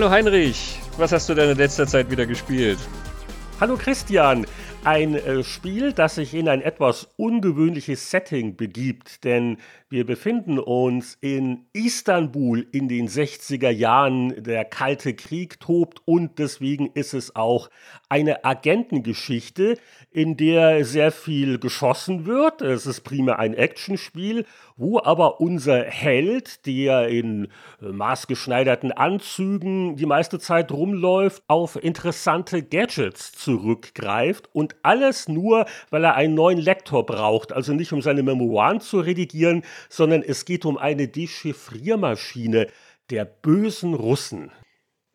Hallo Heinrich, was hast du denn in letzter Zeit wieder gespielt? Hallo Christian, ein äh, Spiel, das sich in ein etwas ungewöhnliches Setting begibt, denn wir befinden uns in Istanbul in den 60er Jahren. Der Kalte Krieg tobt und deswegen ist es auch eine Agentengeschichte, in der sehr viel geschossen wird. Es ist primär ein Actionspiel, wo aber unser Held, der in maßgeschneiderten Anzügen die meiste Zeit rumläuft, auf interessante Gadgets zurückgreift und alles nur, weil er einen neuen Lektor braucht. Also nicht um seine Memoiren zu redigieren, sondern es geht um eine Dechiffriermaschine der bösen Russen.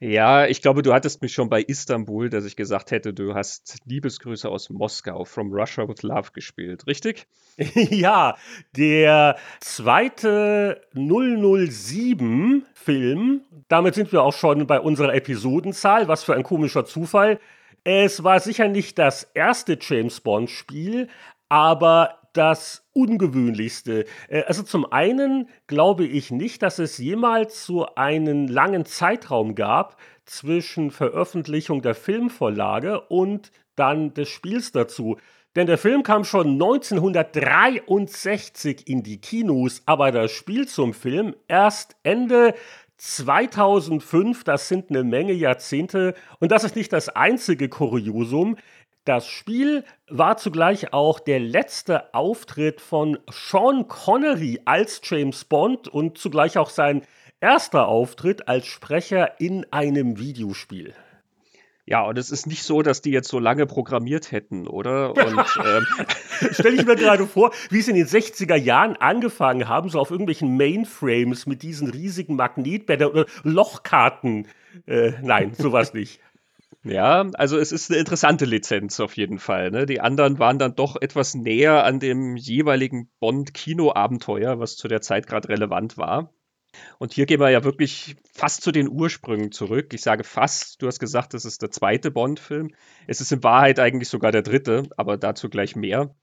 Ja, ich glaube, du hattest mich schon bei Istanbul, dass ich gesagt hätte, du hast Liebesgrüße aus Moskau, From Russia with Love gespielt, richtig? ja, der zweite 007-Film, damit sind wir auch schon bei unserer Episodenzahl, was für ein komischer Zufall. Es war sicher nicht das erste James Bond-Spiel, aber das ungewöhnlichste. Äh, also zum einen glaube ich nicht, dass es jemals so einen langen Zeitraum gab zwischen Veröffentlichung der Filmvorlage und dann des Spiels dazu. Denn der Film kam schon 1963 in die Kinos, aber das Spiel zum Film erst Ende 2005, das sind eine Menge Jahrzehnte. Und das ist nicht das einzige Kuriosum. Das Spiel war zugleich auch der letzte Auftritt von Sean Connery als James Bond und zugleich auch sein erster Auftritt als Sprecher in einem Videospiel. Ja, und es ist nicht so, dass die jetzt so lange programmiert hätten, oder? Und, ähm Stelle ich mir gerade vor, wie sie in den 60er Jahren angefangen haben, so auf irgendwelchen Mainframes mit diesen riesigen Magnetbändern oder Lochkarten. Äh, nein, sowas nicht. Ja, also es ist eine interessante Lizenz auf jeden Fall. Ne? Die anderen waren dann doch etwas näher an dem jeweiligen Bond-Kino-Abenteuer, was zu der Zeit gerade relevant war. Und hier gehen wir ja wirklich fast zu den Ursprüngen zurück. Ich sage fast, du hast gesagt, das ist der zweite Bond-Film. Es ist in Wahrheit eigentlich sogar der dritte, aber dazu gleich mehr.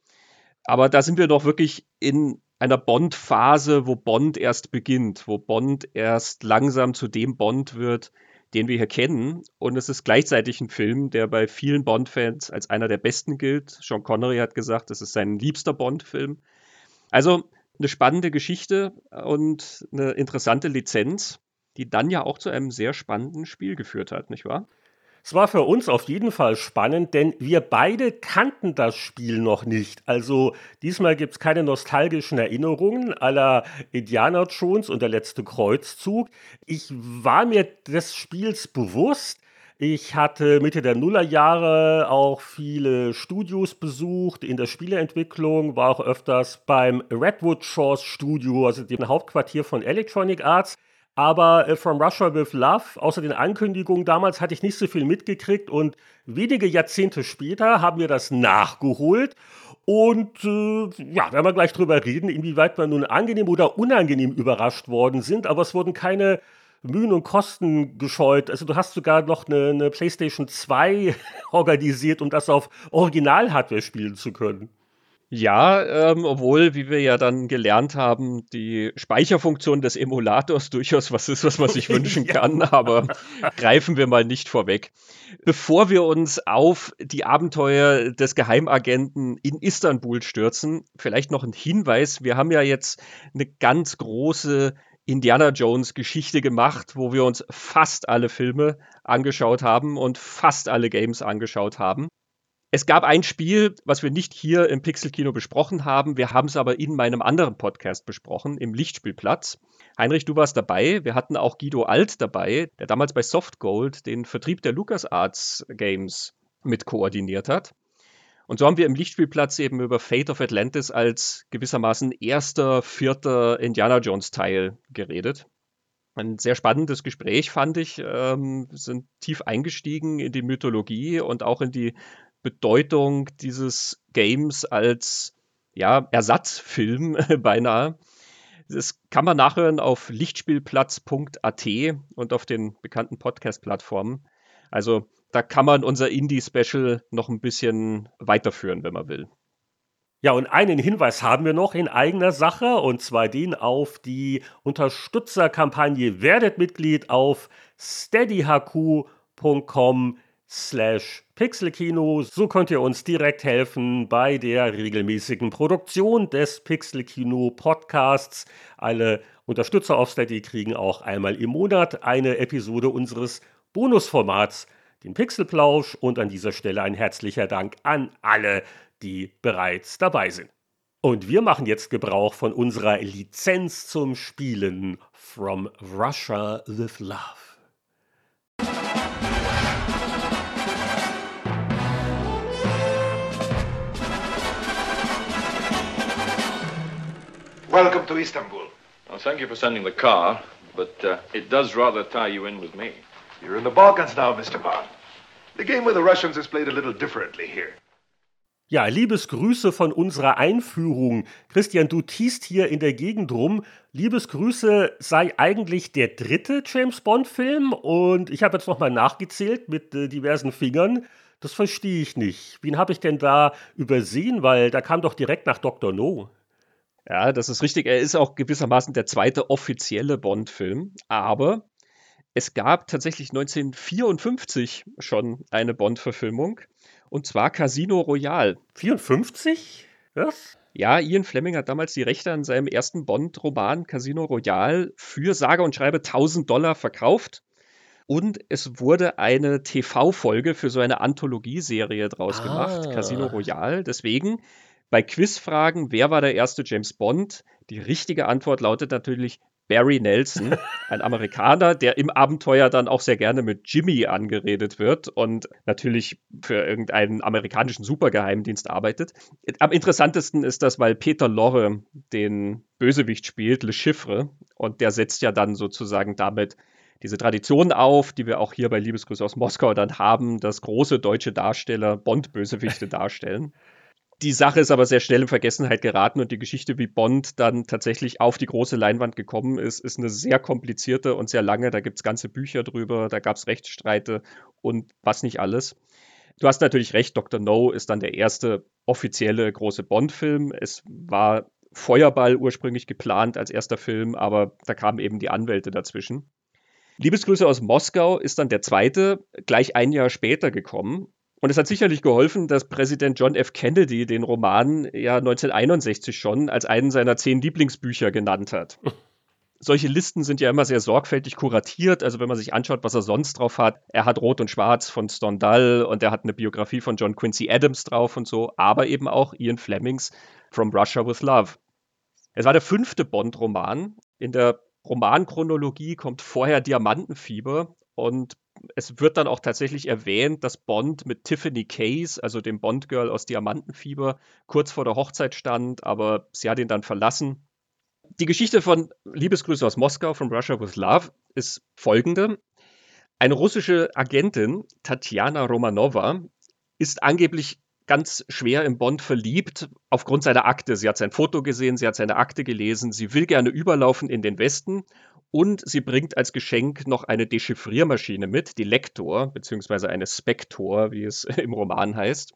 Aber da sind wir doch wirklich in einer Bond-Phase, wo Bond erst beginnt, wo Bond erst langsam zu dem Bond wird, den wir hier kennen. Und es ist gleichzeitig ein Film, der bei vielen Bond-Fans als einer der besten gilt. Sean Connery hat gesagt, es ist sein liebster Bond-Film. Also eine spannende Geschichte und eine interessante Lizenz, die dann ja auch zu einem sehr spannenden Spiel geführt hat, nicht wahr? Es war für uns auf jeden Fall spannend, denn wir beide kannten das Spiel noch nicht. Also diesmal gibt es keine nostalgischen Erinnerungen aller Indiana Jones und der letzte Kreuzzug. Ich war mir des Spiels bewusst. Ich hatte Mitte der Nullerjahre auch viele Studios besucht in der Spieleentwicklung, war auch öfters beim Redwood Shores Studio, also dem Hauptquartier von Electronic Arts. Aber äh, From Russia with Love, außer den Ankündigungen damals, hatte ich nicht so viel mitgekriegt und wenige Jahrzehnte später haben wir das nachgeholt. Und äh, ja, werden wir gleich drüber reden, inwieweit wir nun angenehm oder unangenehm überrascht worden sind. Aber es wurden keine Mühen und Kosten gescheut. Also du hast sogar noch eine, eine PlayStation 2 organisiert, um das auf Original-Hardware spielen zu können. Ja, ähm, obwohl, wie wir ja dann gelernt haben, die Speicherfunktion des Emulators durchaus was ist, was man sich wünschen ja. kann, aber greifen wir mal nicht vorweg. Bevor wir uns auf die Abenteuer des Geheimagenten in Istanbul stürzen, vielleicht noch ein Hinweis. Wir haben ja jetzt eine ganz große Indiana Jones Geschichte gemacht, wo wir uns fast alle Filme angeschaut haben und fast alle Games angeschaut haben. Es gab ein Spiel, was wir nicht hier im Pixelkino besprochen haben. Wir haben es aber in meinem anderen Podcast besprochen, im Lichtspielplatz. Heinrich, du warst dabei. Wir hatten auch Guido Alt dabei, der damals bei Softgold den Vertrieb der LucasArts Games mit koordiniert hat. Und so haben wir im Lichtspielplatz eben über Fate of Atlantis als gewissermaßen erster, vierter Indiana Jones Teil geredet. Ein sehr spannendes Gespräch fand ich. Ähm, sind tief eingestiegen in die Mythologie und auch in die Bedeutung dieses Games als ja, Ersatzfilm beinahe. Das kann man nachhören auf lichtspielplatz.at und auf den bekannten Podcast-Plattformen. Also da kann man unser Indie-Special noch ein bisschen weiterführen, wenn man will. Ja, und einen Hinweis haben wir noch in eigener Sache, und zwar den auf die Unterstützerkampagne Werdet Mitglied auf steadyhq.com slash Pixelkino. So könnt ihr uns direkt helfen bei der regelmäßigen Produktion des Pixelkino Podcasts. Alle Unterstützer auf Steady kriegen auch einmal im Monat eine Episode unseres Bonusformats, den Pixelplausch. Und an dieser Stelle ein herzlicher Dank an alle, die bereits dabei sind. Und wir machen jetzt Gebrauch von unserer Lizenz zum Spielen From Russia with Love. Welcome to Istanbul. Well, thank you for sending the car, but uh, it does rather tie you in with me. You're in the Balkans now, Mr. Bond. The game with the Russians is played a little differently here. Ja, Liebesgrüße von unserer Einführung. Christian, du tiest hier in der Gegend rum. Liebesgrüße sei eigentlich der dritte James Bond-Film und ich habe jetzt nochmal nachgezählt mit äh, diversen Fingern. Das verstehe ich nicht. Wen habe ich denn da übersehen? Weil da kam doch direkt nach Dr. No. Ja, das ist richtig. Er ist auch gewissermaßen der zweite offizielle Bond-Film. Aber es gab tatsächlich 1954 schon eine Bond-Verfilmung. Und zwar Casino Royale. 54? Was? Ja, Ian Fleming hat damals die Rechte an seinem ersten Bond-Roman Casino Royale für sage und schreibe 1000 Dollar verkauft. Und es wurde eine TV-Folge für so eine Anthologieserie draus ah. gemacht, Casino Royale. Deswegen bei Quizfragen, wer war der erste James Bond? Die richtige Antwort lautet natürlich Barry Nelson, ein Amerikaner, der im Abenteuer dann auch sehr gerne mit Jimmy angeredet wird und natürlich für irgendeinen amerikanischen Supergeheimdienst arbeitet. Am interessantesten ist das, weil Peter Lorre den Bösewicht spielt, Le Chiffre, und der setzt ja dann sozusagen damit diese Tradition auf, die wir auch hier bei Liebesgrüße aus Moskau dann haben, dass große deutsche Darsteller Bond-Bösewichte darstellen. Die Sache ist aber sehr schnell in Vergessenheit geraten und die Geschichte, wie Bond dann tatsächlich auf die große Leinwand gekommen ist, ist eine sehr komplizierte und sehr lange. Da gibt es ganze Bücher drüber, da gab es Rechtsstreite und was nicht alles. Du hast natürlich recht, Dr. No ist dann der erste offizielle große Bond-Film. Es war Feuerball ursprünglich geplant als erster Film, aber da kamen eben die Anwälte dazwischen. Liebesgrüße aus Moskau ist dann der zweite, gleich ein Jahr später gekommen. Und es hat sicherlich geholfen, dass Präsident John F. Kennedy den Roman ja 1961 schon als einen seiner zehn Lieblingsbücher genannt hat. Solche Listen sind ja immer sehr sorgfältig kuratiert. Also wenn man sich anschaut, was er sonst drauf hat. Er hat Rot und Schwarz von Stendhal und er hat eine Biografie von John Quincy Adams drauf und so, aber eben auch Ian Flemings From Russia with Love. Es war der fünfte Bond-Roman. In der Romanchronologie kommt vorher Diamantenfieber und es wird dann auch tatsächlich erwähnt, dass Bond mit Tiffany Case, also dem Bond-Girl aus Diamantenfieber, kurz vor der Hochzeit stand, aber sie hat ihn dann verlassen. Die Geschichte von Liebesgrüße aus Moskau, from Russia with Love, ist folgende. Eine russische Agentin, Tatjana Romanova, ist angeblich ganz schwer im Bond verliebt aufgrund seiner Akte. Sie hat sein Foto gesehen, sie hat seine Akte gelesen, sie will gerne überlaufen in den Westen und sie bringt als Geschenk noch eine Dechiffriermaschine mit, die Lektor, beziehungsweise eine Spektor, wie es im Roman heißt.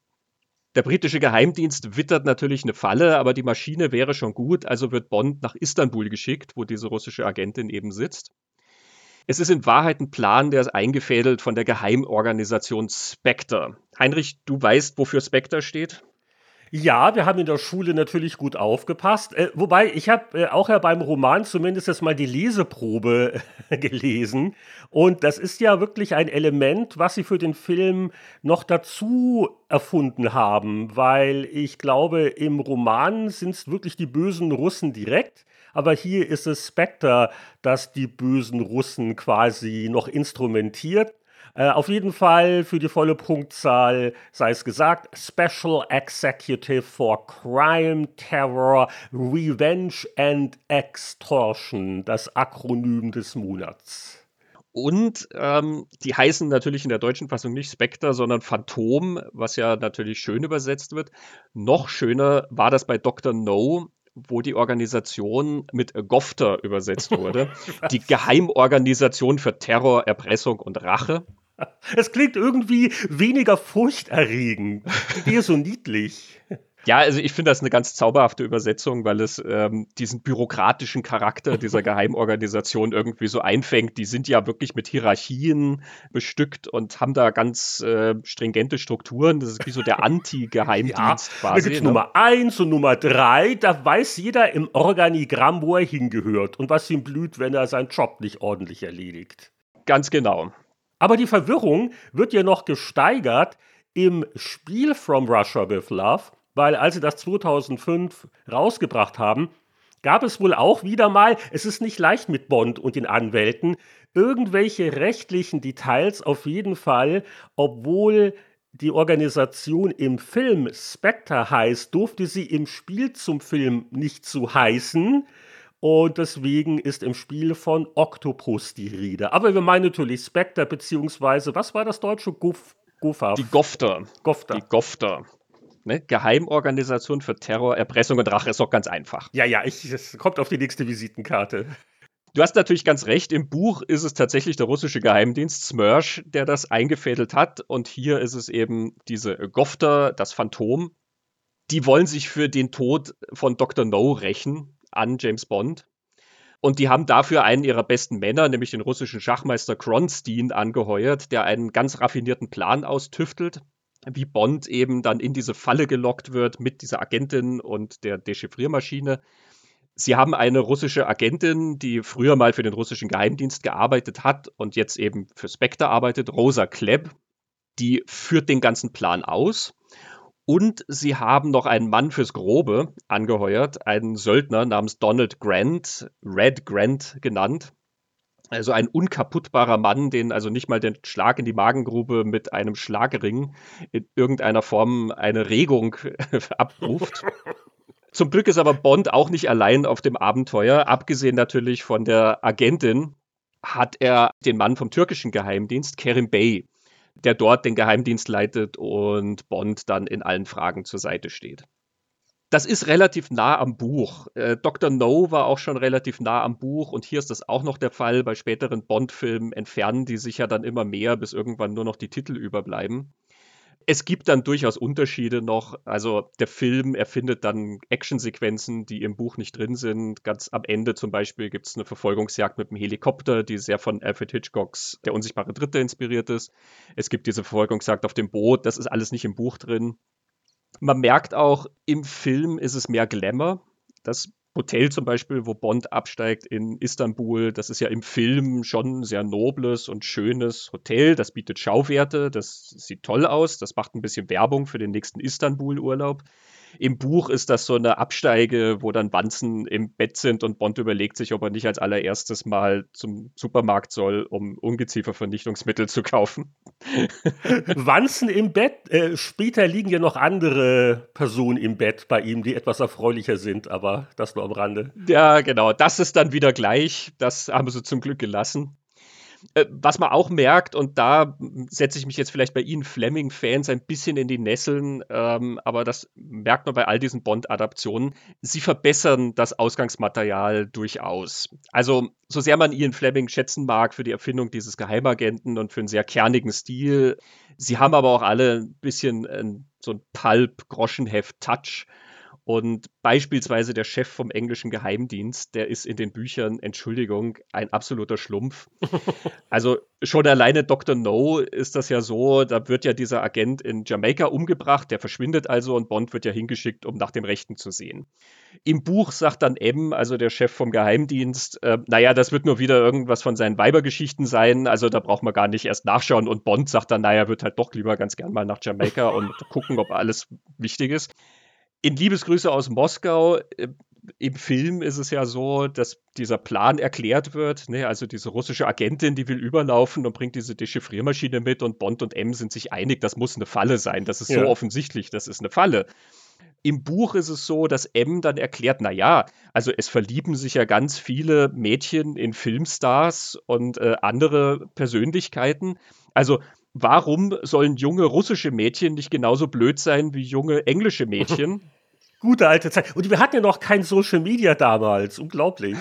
Der britische Geheimdienst wittert natürlich eine Falle, aber die Maschine wäre schon gut, also wird Bond nach Istanbul geschickt, wo diese russische Agentin eben sitzt. Es ist in Wahrheit ein Plan, der ist eingefädelt von der Geheimorganisation Spectre. Heinrich, du weißt, wofür Spectre steht? Ja, wir haben in der Schule natürlich gut aufgepasst. Äh, wobei, ich habe äh, auch ja beim Roman zumindest jetzt mal die Leseprobe gelesen. Und das ist ja wirklich ein Element, was sie für den Film noch dazu erfunden haben. Weil ich glaube, im Roman sind es wirklich die bösen Russen direkt. Aber hier ist es Spectre, das die bösen Russen quasi noch instrumentiert. Äh, auf jeden Fall für die volle Punktzahl sei es gesagt, Special Executive for Crime, Terror, Revenge and Extortion, das Akronym des Monats. Und ähm, die heißen natürlich in der deutschen Fassung nicht Spectre, sondern Phantom, was ja natürlich schön übersetzt wird. Noch schöner war das bei Dr. No, wo die Organisation mit GOFTER übersetzt wurde. die Geheimorganisation für Terror, Erpressung und Rache. Es klingt irgendwie weniger furchterregend. Die Idee ist so niedlich. Ja, also ich finde das eine ganz zauberhafte Übersetzung, weil es ähm, diesen bürokratischen Charakter dieser Geheimorganisation irgendwie so einfängt. Die sind ja wirklich mit Hierarchien bestückt und haben da ganz äh, stringente Strukturen. Das ist wie so der Anti-Geheimdienst ja, quasi. Da gibt's ne? Nummer eins und Nummer drei. Da weiß jeder im Organigramm, wo er hingehört und was ihm blüht, wenn er seinen Job nicht ordentlich erledigt. Ganz genau. Aber die Verwirrung wird ja noch gesteigert im Spiel From Russia with Love, weil als sie das 2005 rausgebracht haben, gab es wohl auch wieder mal, es ist nicht leicht mit Bond und den Anwälten, irgendwelche rechtlichen Details auf jeden Fall, obwohl die Organisation im Film Spectre heißt, durfte sie im Spiel zum Film nicht zu heißen. Und deswegen ist im Spiel von Octopus die Rede. Aber wir meinen natürlich Spectre, beziehungsweise, was war das deutsche Guff? Gufaf. Die Gofter. Gofter. Die Gofter. Ne? Geheimorganisation für Terror, Erpressung und Rache ist doch ganz einfach. Ja, ja, ich, es kommt auf die nächste Visitenkarte. Du hast natürlich ganz recht, im Buch ist es tatsächlich der russische Geheimdienst Smersh, der das eingefädelt hat. Und hier ist es eben diese Gofter, das Phantom. Die wollen sich für den Tod von Dr. No rächen an James Bond. Und die haben dafür einen ihrer besten Männer, nämlich den russischen Schachmeister Kronstein, angeheuert, der einen ganz raffinierten Plan austüftelt wie Bond eben dann in diese Falle gelockt wird mit dieser Agentin und der Dechiffriermaschine. Sie haben eine russische Agentin, die früher mal für den russischen Geheimdienst gearbeitet hat und jetzt eben für Spectre arbeitet, Rosa Klebb. Die führt den ganzen Plan aus. Und sie haben noch einen Mann fürs Grobe angeheuert, einen Söldner namens Donald Grant, Red Grant genannt, also ein unkaputtbarer Mann, den also nicht mal den Schlag in die Magengrube mit einem Schlagring in irgendeiner Form eine Regung abruft. Zum Glück ist aber Bond auch nicht allein auf dem Abenteuer. Abgesehen natürlich von der Agentin hat er den Mann vom türkischen Geheimdienst, Kerim Bey, der dort den Geheimdienst leitet und Bond dann in allen Fragen zur Seite steht das ist relativ nah am Buch. Äh, Dr. No war auch schon relativ nah am Buch und hier ist das auch noch der Fall. Bei späteren Bond-Filmen entfernen die sich ja dann immer mehr, bis irgendwann nur noch die Titel überbleiben. Es gibt dann durchaus Unterschiede noch. Also der Film erfindet dann Actionsequenzen, die im Buch nicht drin sind. Ganz am Ende zum Beispiel gibt es eine Verfolgungsjagd mit einem Helikopter, die sehr von Alfred Hitchcocks Der unsichtbare Dritte inspiriert ist. Es gibt diese Verfolgungsjagd auf dem Boot, das ist alles nicht im Buch drin. Man merkt auch, im Film ist es mehr Glamour. Das Hotel zum Beispiel, wo Bond absteigt in Istanbul, das ist ja im Film schon ein sehr nobles und schönes Hotel. Das bietet Schauwerte, das sieht toll aus, das macht ein bisschen Werbung für den nächsten Istanbul-Urlaub. Im Buch ist das so eine Absteige, wo dann Wanzen im Bett sind und Bond überlegt sich, ob er nicht als allererstes mal zum Supermarkt soll, um Ungeziefervernichtungsmittel zu kaufen. Wanzen im Bett? Äh, später liegen ja noch andere Personen im Bett bei ihm, die etwas erfreulicher sind, aber das nur am Rande. Ja, genau. Das ist dann wieder gleich. Das haben sie zum Glück gelassen. Äh, was man auch merkt, und da setze ich mich jetzt vielleicht bei Ihnen Fleming-Fans ein bisschen in die Nesseln, ähm, aber das merkt man bei all diesen Bond-Adaptionen, sie verbessern das Ausgangsmaterial durchaus. Also, so sehr man Ian Fleming schätzen mag für die Erfindung dieses Geheimagenten und für einen sehr kernigen Stil, sie haben aber auch alle ein bisschen äh, so ein Pulp-Groschenheft-Touch und beispielsweise der Chef vom englischen Geheimdienst, der ist in den Büchern, Entschuldigung, ein absoluter Schlumpf. also schon alleine Dr. No ist das ja so, da wird ja dieser Agent in Jamaika umgebracht, der verschwindet also und Bond wird ja hingeschickt, um nach dem Rechten zu sehen. Im Buch sagt dann M, also der Chef vom Geheimdienst, äh, naja, das wird nur wieder irgendwas von seinen Weibergeschichten sein, also da braucht man gar nicht erst nachschauen und Bond sagt dann, naja, wird halt doch lieber ganz gern mal nach Jamaika und gucken, ob alles wichtig ist in Liebesgrüße aus Moskau, äh, im Film ist es ja so, dass dieser Plan erklärt wird. Ne? Also diese russische Agentin, die will überlaufen und bringt diese Dechiffriermaschine mit und Bond und M sind sich einig, das muss eine Falle sein. Das ist ja. so offensichtlich, das ist eine Falle. Im Buch ist es so, dass M dann erklärt, na ja, also es verlieben sich ja ganz viele Mädchen in Filmstars und äh, andere Persönlichkeiten. Also warum sollen junge russische Mädchen nicht genauso blöd sein wie junge englische Mädchen? Gute alte Zeit. Und wir hatten ja noch kein Social Media damals. Unglaublich.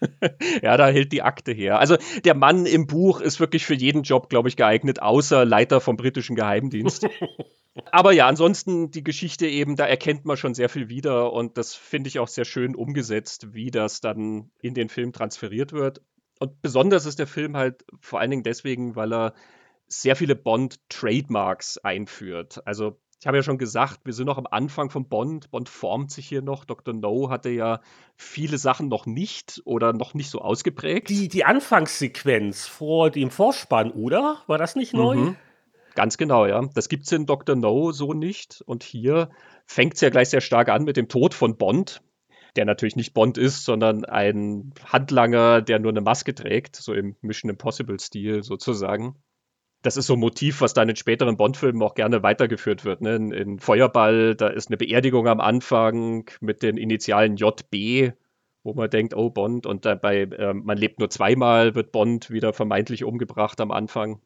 ja, da hält die Akte her. Also der Mann im Buch ist wirklich für jeden Job, glaube ich, geeignet, außer Leiter vom britischen Geheimdienst. Aber ja, ansonsten die Geschichte eben, da erkennt man schon sehr viel wieder und das finde ich auch sehr schön umgesetzt, wie das dann in den Film transferiert wird. Und besonders ist der Film halt vor allen Dingen deswegen, weil er sehr viele Bond-Trademarks einführt. Also ich habe ja schon gesagt, wir sind noch am Anfang von Bond. Bond formt sich hier noch. Dr. No hatte ja viele Sachen noch nicht oder noch nicht so ausgeprägt. Die, die Anfangssequenz vor dem Vorspann, oder? War das nicht neu? Mhm. Ganz genau, ja. Das gibt es in Dr. No so nicht. Und hier fängt es ja gleich sehr stark an mit dem Tod von Bond, der natürlich nicht Bond ist, sondern ein Handlanger, der nur eine Maske trägt, so im Mission Impossible-Stil sozusagen das ist so ein Motiv, was dann in späteren Bond-Filmen auch gerne weitergeführt wird. Ne? In, in, Feuerball, da ist eine Beerdigung am Anfang mit den Initialen JB, wo man denkt, oh Bond, und dabei, äh, man lebt nur zweimal, wird Bond wieder vermeintlich umgebracht am Anfang.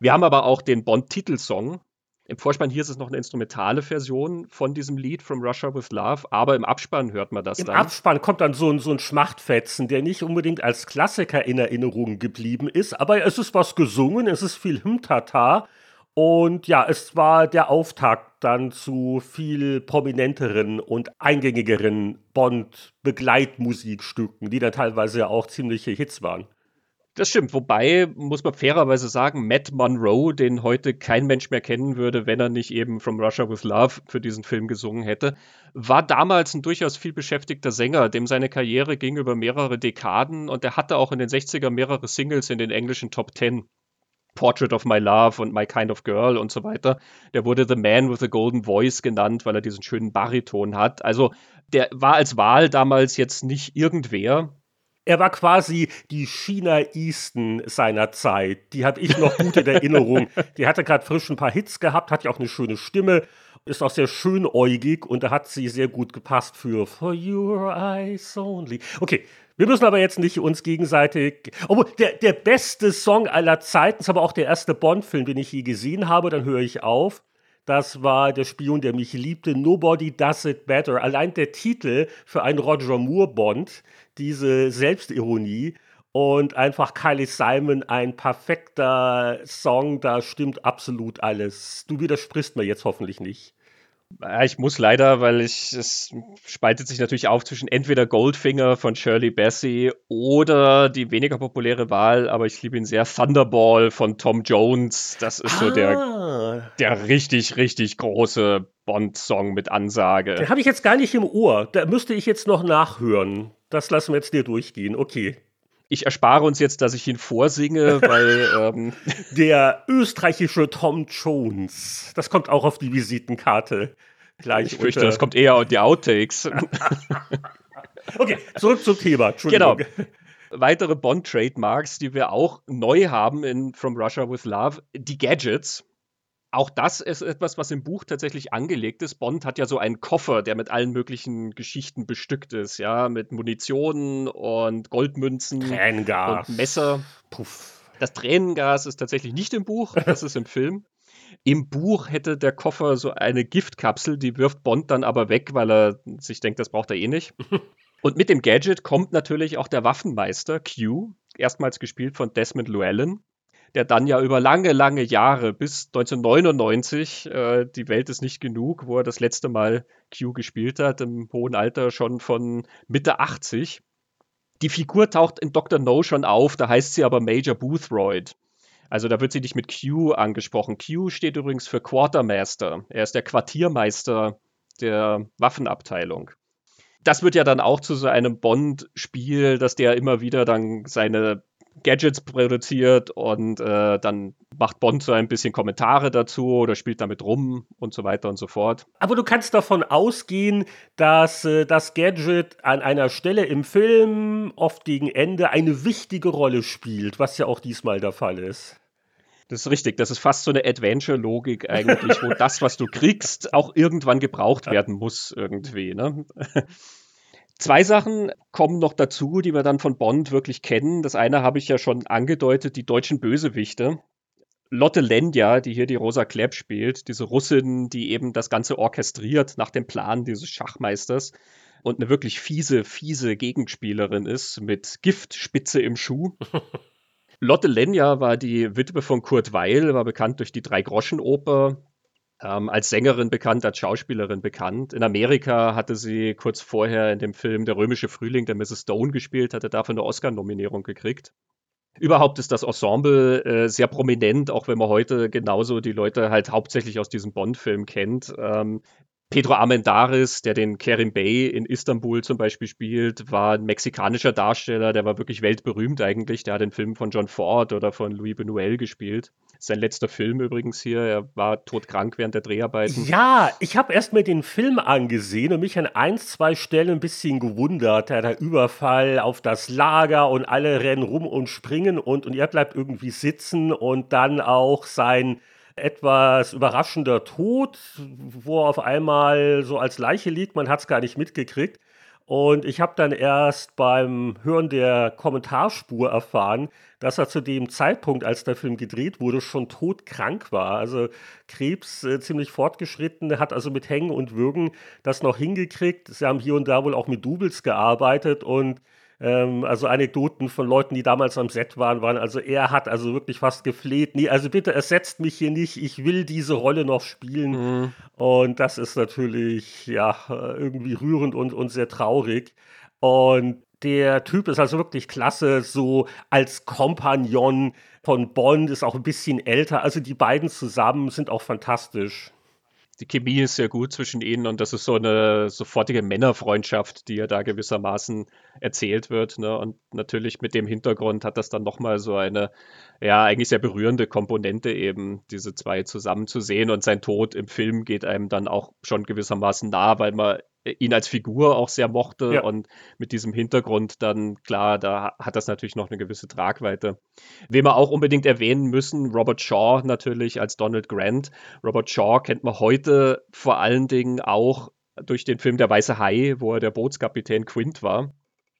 Wir haben aber auch den Bond-Titelsong, im Vorspann hier ist es noch eine instrumentale Version von diesem Lied From Russia with Love, aber im Abspann hört man das Im dann. Im Abspann kommt dann so ein, so ein Schmachtfetzen, der nicht unbedingt als Klassiker in Erinnerung geblieben ist, aber es ist was gesungen, es ist viel Hymtata und ja, es war der Auftakt dann zu viel prominenteren und eingängigeren Bond-Begleitmusikstücken, die dann teilweise auch ziemliche Hits waren. Das stimmt, wobei muss man fairerweise sagen, Matt Monroe, den heute kein Mensch mehr kennen würde, wenn er nicht eben From Russia with Love für diesen Film gesungen hätte, war damals ein durchaus viel beschäftigter Sänger, dem seine Karriere ging über mehrere Dekaden und er hatte auch in den 60er mehrere Singles in den englischen Top Ten. Portrait of My Love und My Kind of Girl und so weiter. Der wurde The Man with the Golden Voice genannt, weil er diesen schönen Bariton hat. Also der war als Wahl damals jetzt nicht irgendwer, er war quasi die China Easton seiner Zeit. Die habe ich noch gut in Erinnerung. Die hatte gerade frisch ein paar Hits gehabt, hat ja auch eine schöne Stimme, ist auch sehr schönäugig und da hat sie sehr gut gepasst für For Your Eyes Only. Okay, wir müssen aber jetzt nicht uns gegenseitig. Obwohl, der, der beste Song aller Zeiten ist aber auch der erste Bond-Film, den ich je gesehen habe. Dann höre ich auf. Das war der Spion, der mich liebte. Nobody Does It Better. Allein der Titel für einen Roger Moore Bond, diese Selbstironie und einfach Kylie Simon, ein perfekter Song, da stimmt absolut alles. Du widersprichst mir jetzt hoffentlich nicht. Ich muss leider, weil ich, es spaltet sich natürlich auf zwischen entweder Goldfinger von Shirley Bassey oder die weniger populäre Wahl, aber ich liebe ihn sehr, Thunderball von Tom Jones. Das ist ah. so der, ah. der richtig, richtig große Bond-Song mit Ansage. Den habe ich jetzt gar nicht im Ohr. Da müsste ich jetzt noch nachhören. Das lassen wir jetzt dir durchgehen. Okay. Ich erspare uns jetzt, dass ich ihn vorsinge, weil. Ähm Der österreichische Tom Jones. Das kommt auch auf die Visitenkarte. Gleich ich fürchte, das kommt eher auf die Outtakes. okay, zurück zum Thema. Genau. Weitere Bond-Trademarks, die wir auch neu haben in From Russia with Love, die Gadgets. Auch das ist etwas, was im Buch tatsächlich angelegt ist. Bond hat ja so einen Koffer, der mit allen möglichen Geschichten bestückt ist, ja, mit Munition und Goldmünzen Tränengas. und Messer. Puff. Das Tränengas ist tatsächlich nicht im Buch, das ist im Film. Im Buch hätte der Koffer so eine Giftkapsel, die wirft Bond dann aber weg, weil er sich denkt, das braucht er eh nicht. Und mit dem Gadget kommt natürlich auch der Waffenmeister Q, erstmals gespielt von Desmond Llewellyn der dann ja über lange, lange Jahre bis 1999, äh, die Welt ist nicht genug, wo er das letzte Mal Q gespielt hat, im hohen Alter schon von Mitte 80. Die Figur taucht in Dr. No schon auf, da heißt sie aber Major Boothroyd. Also da wird sie nicht mit Q angesprochen. Q steht übrigens für Quartermaster. Er ist der Quartiermeister der Waffenabteilung das wird ja dann auch zu so einem Bond-Spiel, dass der immer wieder dann seine Gadgets produziert und äh, dann macht Bond so ein bisschen Kommentare dazu oder spielt damit rum und so weiter und so fort. Aber du kannst davon ausgehen, dass äh, das Gadget an einer Stelle im Film, oft gegen Ende, eine wichtige Rolle spielt, was ja auch diesmal der Fall ist. Das ist richtig. Das ist fast so eine Adventure-Logik eigentlich, wo das, was du kriegst, auch irgendwann gebraucht werden muss irgendwie. Ne? Zwei Sachen kommen noch dazu, die wir dann von Bond wirklich kennen. Das eine habe ich ja schon angedeutet, die deutschen Bösewichte. Lotte Lendja, die hier die Rosa Klebb spielt, diese Russin, die eben das Ganze orchestriert nach dem Plan dieses Schachmeisters und eine wirklich fiese, fiese Gegenspielerin ist mit Giftspitze im Schuh. Lotte Lendja war die Witwe von Kurt Weil, war bekannt durch die Drei-Groschen-Oper, ähm, als Sängerin bekannt, als Schauspielerin bekannt. In Amerika hatte sie kurz vorher in dem Film Der römische Frühling der Mrs. Stone gespielt, hatte dafür eine Oscar-Nominierung gekriegt. Überhaupt ist das Ensemble äh, sehr prominent, auch wenn man heute genauso die Leute halt hauptsächlich aus diesem Bond-Film kennt. Ähm, Pedro Armendaris, der den Kerim Bey in Istanbul zum Beispiel spielt, war ein mexikanischer Darsteller, der war wirklich weltberühmt eigentlich. Der hat den Film von John Ford oder von Louis Buñuel gespielt. Sein letzter Film übrigens hier. Er war todkrank während der Dreharbeiten. Ja, ich habe erst mir den Film angesehen und mich an ein, zwei Stellen ein bisschen gewundert. Der Überfall auf das Lager und alle rennen rum und springen und, und er bleibt irgendwie sitzen und dann auch sein etwas überraschender Tod, wo er auf einmal so als Leiche liegt. Man hat es gar nicht mitgekriegt. Und ich habe dann erst beim Hören der Kommentarspur erfahren, dass er zu dem Zeitpunkt, als der Film gedreht wurde, schon todkrank war. Also Krebs äh, ziemlich fortgeschritten, hat also mit Hängen und Würgen das noch hingekriegt. Sie haben hier und da wohl auch mit Doubles gearbeitet und ähm, also Anekdoten von Leuten, die damals am Set waren, waren also er hat also wirklich fast gefleht. Nee, also bitte ersetzt mich hier nicht. Ich will diese Rolle noch spielen. Mhm. Und das ist natürlich ja irgendwie rührend und, und sehr traurig. Und der Typ ist also wirklich klasse, so als Kompagnon von Bond, ist auch ein bisschen älter. Also die beiden zusammen sind auch fantastisch die Chemie ist sehr gut zwischen ihnen und das ist so eine sofortige Männerfreundschaft, die ja da gewissermaßen erzählt wird. Ne? Und natürlich mit dem Hintergrund hat das dann nochmal so eine, ja, eigentlich sehr berührende Komponente eben, diese zwei zusammen zu sehen. Und sein Tod im Film geht einem dann auch schon gewissermaßen nah, weil man ihn als Figur auch sehr mochte ja. und mit diesem Hintergrund dann, klar, da hat das natürlich noch eine gewisse Tragweite. Wen wir auch unbedingt erwähnen müssen, Robert Shaw natürlich als Donald Grant. Robert Shaw kennt man heute vor allen Dingen auch durch den Film Der Weiße Hai, wo er der Bootskapitän Quint war.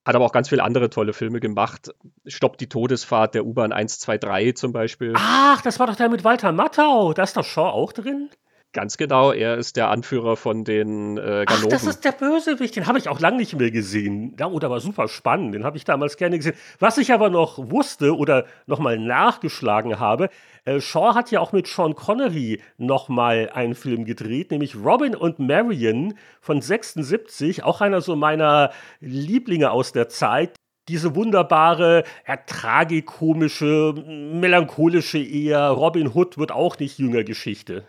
Hat aber auch ganz viele andere tolle Filme gemacht. Stoppt die Todesfahrt der U-Bahn 123 zum Beispiel. Ach, das war doch der mit Walter Matthau. Da ist doch Shaw auch drin? Ganz genau, er ist der Anführer von den äh, Ganoven. Ach, das ist der Bösewicht, den habe ich auch lange nicht mehr gesehen. Ja, oder oh, war super spannend, den habe ich damals gerne gesehen. Was ich aber noch wusste oder nochmal nachgeschlagen habe, äh, Shaw hat ja auch mit Sean Connery nochmal einen Film gedreht, nämlich Robin und Marion von 76, auch einer so meiner Lieblinge aus der Zeit diese wunderbare, ja, tragikomische, melancholische eher Robin Hood wird auch nicht jünger Geschichte.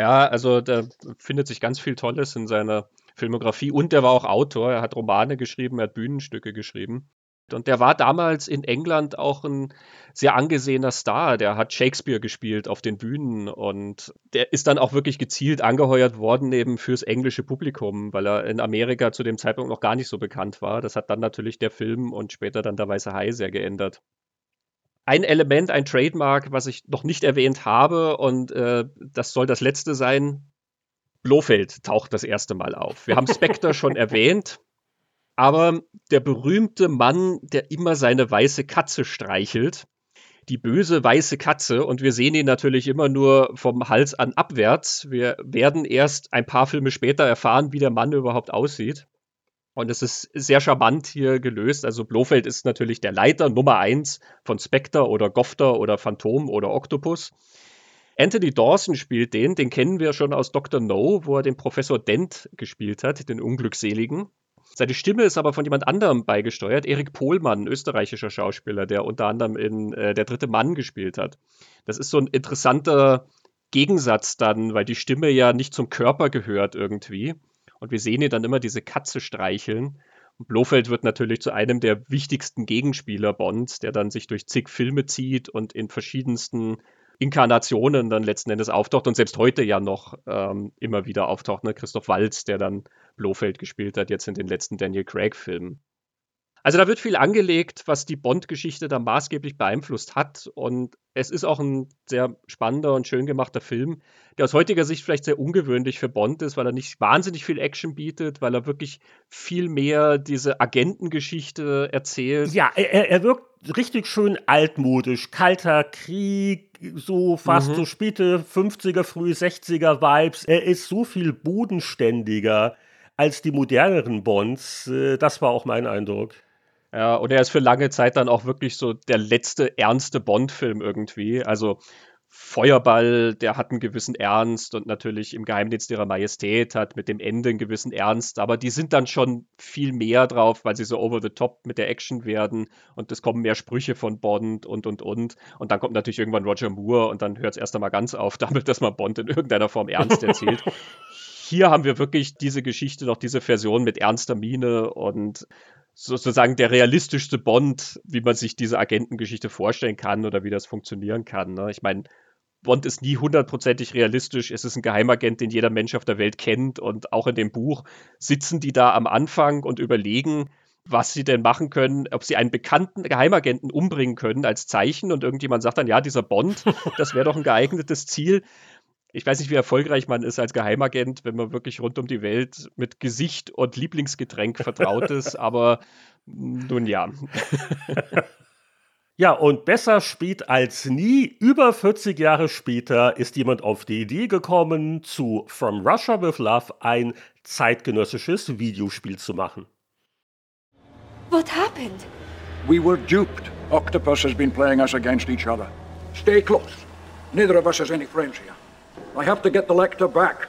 Ja, also da findet sich ganz viel Tolles in seiner Filmografie und der war auch Autor. Er hat Romane geschrieben, er hat Bühnenstücke geschrieben. Und der war damals in England auch ein sehr angesehener Star. Der hat Shakespeare gespielt auf den Bühnen und der ist dann auch wirklich gezielt angeheuert worden eben fürs englische Publikum, weil er in Amerika zu dem Zeitpunkt noch gar nicht so bekannt war. Das hat dann natürlich der Film und später dann der Weiße Hai sehr geändert ein Element, ein Trademark, was ich noch nicht erwähnt habe und äh, das soll das letzte sein. Blofeld taucht das erste Mal auf. Wir haben Spectre schon erwähnt, aber der berühmte Mann, der immer seine weiße Katze streichelt, die böse weiße Katze und wir sehen ihn natürlich immer nur vom Hals an abwärts. Wir werden erst ein paar Filme später erfahren, wie der Mann überhaupt aussieht. Und es ist sehr charmant hier gelöst. Also Blofeld ist natürlich der Leiter Nummer eins von Spectre oder Gofter oder Phantom oder Octopus. Anthony Dawson spielt den, den kennen wir schon aus Dr. No, wo er den Professor Dent gespielt hat, den Unglückseligen. Seine Stimme ist aber von jemand anderem beigesteuert, Erik Pohlmann, österreichischer Schauspieler, der unter anderem in äh, Der dritte Mann gespielt hat. Das ist so ein interessanter Gegensatz dann, weil die Stimme ja nicht zum Körper gehört irgendwie. Und wir sehen ihn dann immer diese Katze streicheln. Und Blofeld wird natürlich zu einem der wichtigsten Gegenspieler Bonds, der dann sich durch zig Filme zieht und in verschiedensten Inkarnationen dann letzten Endes auftaucht und selbst heute ja noch ähm, immer wieder auftaucht. Ne? Christoph Waltz, der dann Blofeld gespielt hat, jetzt in den letzten Daniel Craig-Filmen. Also da wird viel angelegt, was die Bond-Geschichte da maßgeblich beeinflusst hat. Und es ist auch ein sehr spannender und schön gemachter Film, der aus heutiger Sicht vielleicht sehr ungewöhnlich für Bond ist, weil er nicht wahnsinnig viel Action bietet, weil er wirklich viel mehr diese Agentengeschichte erzählt. Ja, er, er wirkt richtig schön altmodisch, kalter Krieg, so fast mhm. so späte 50er, frühe 60er Vibes. Er ist so viel bodenständiger als die moderneren Bonds. Äh, das war auch mein Eindruck. Ja, und er ist für lange Zeit dann auch wirklich so der letzte ernste Bond-Film irgendwie. Also Feuerball, der hat einen gewissen Ernst und natürlich im Geheimdienst ihrer Majestät hat mit dem Ende einen gewissen Ernst, aber die sind dann schon viel mehr drauf, weil sie so over the top mit der Action werden und es kommen mehr Sprüche von Bond und und und und dann kommt natürlich irgendwann Roger Moore und dann hört es erst einmal ganz auf damit, dass man Bond in irgendeiner Form ernst erzählt. Hier haben wir wirklich diese Geschichte noch, diese Version mit ernster Miene und sozusagen der realistischste Bond, wie man sich diese Agentengeschichte vorstellen kann oder wie das funktionieren kann. Ne? Ich meine, Bond ist nie hundertprozentig realistisch. Es ist ein Geheimagent, den jeder Mensch auf der Welt kennt. Und auch in dem Buch sitzen die da am Anfang und überlegen, was sie denn machen können, ob sie einen bekannten Geheimagenten umbringen können als Zeichen. Und irgendjemand sagt dann, ja, dieser Bond, das wäre doch ein geeignetes Ziel. Ich weiß nicht, wie erfolgreich man ist als Geheimagent, wenn man wirklich rund um die Welt mit Gesicht und Lieblingsgetränk vertraut ist. Aber nun ja. Ja, und besser spät als nie, über 40 Jahre später ist jemand auf die Idee gekommen, zu From Russia with Love ein zeitgenössisches Videospiel zu machen. What happened? We were duped. Octopus has been playing us against each other. Stay close. Neither of us has any friends here. I have to get the Lecter back.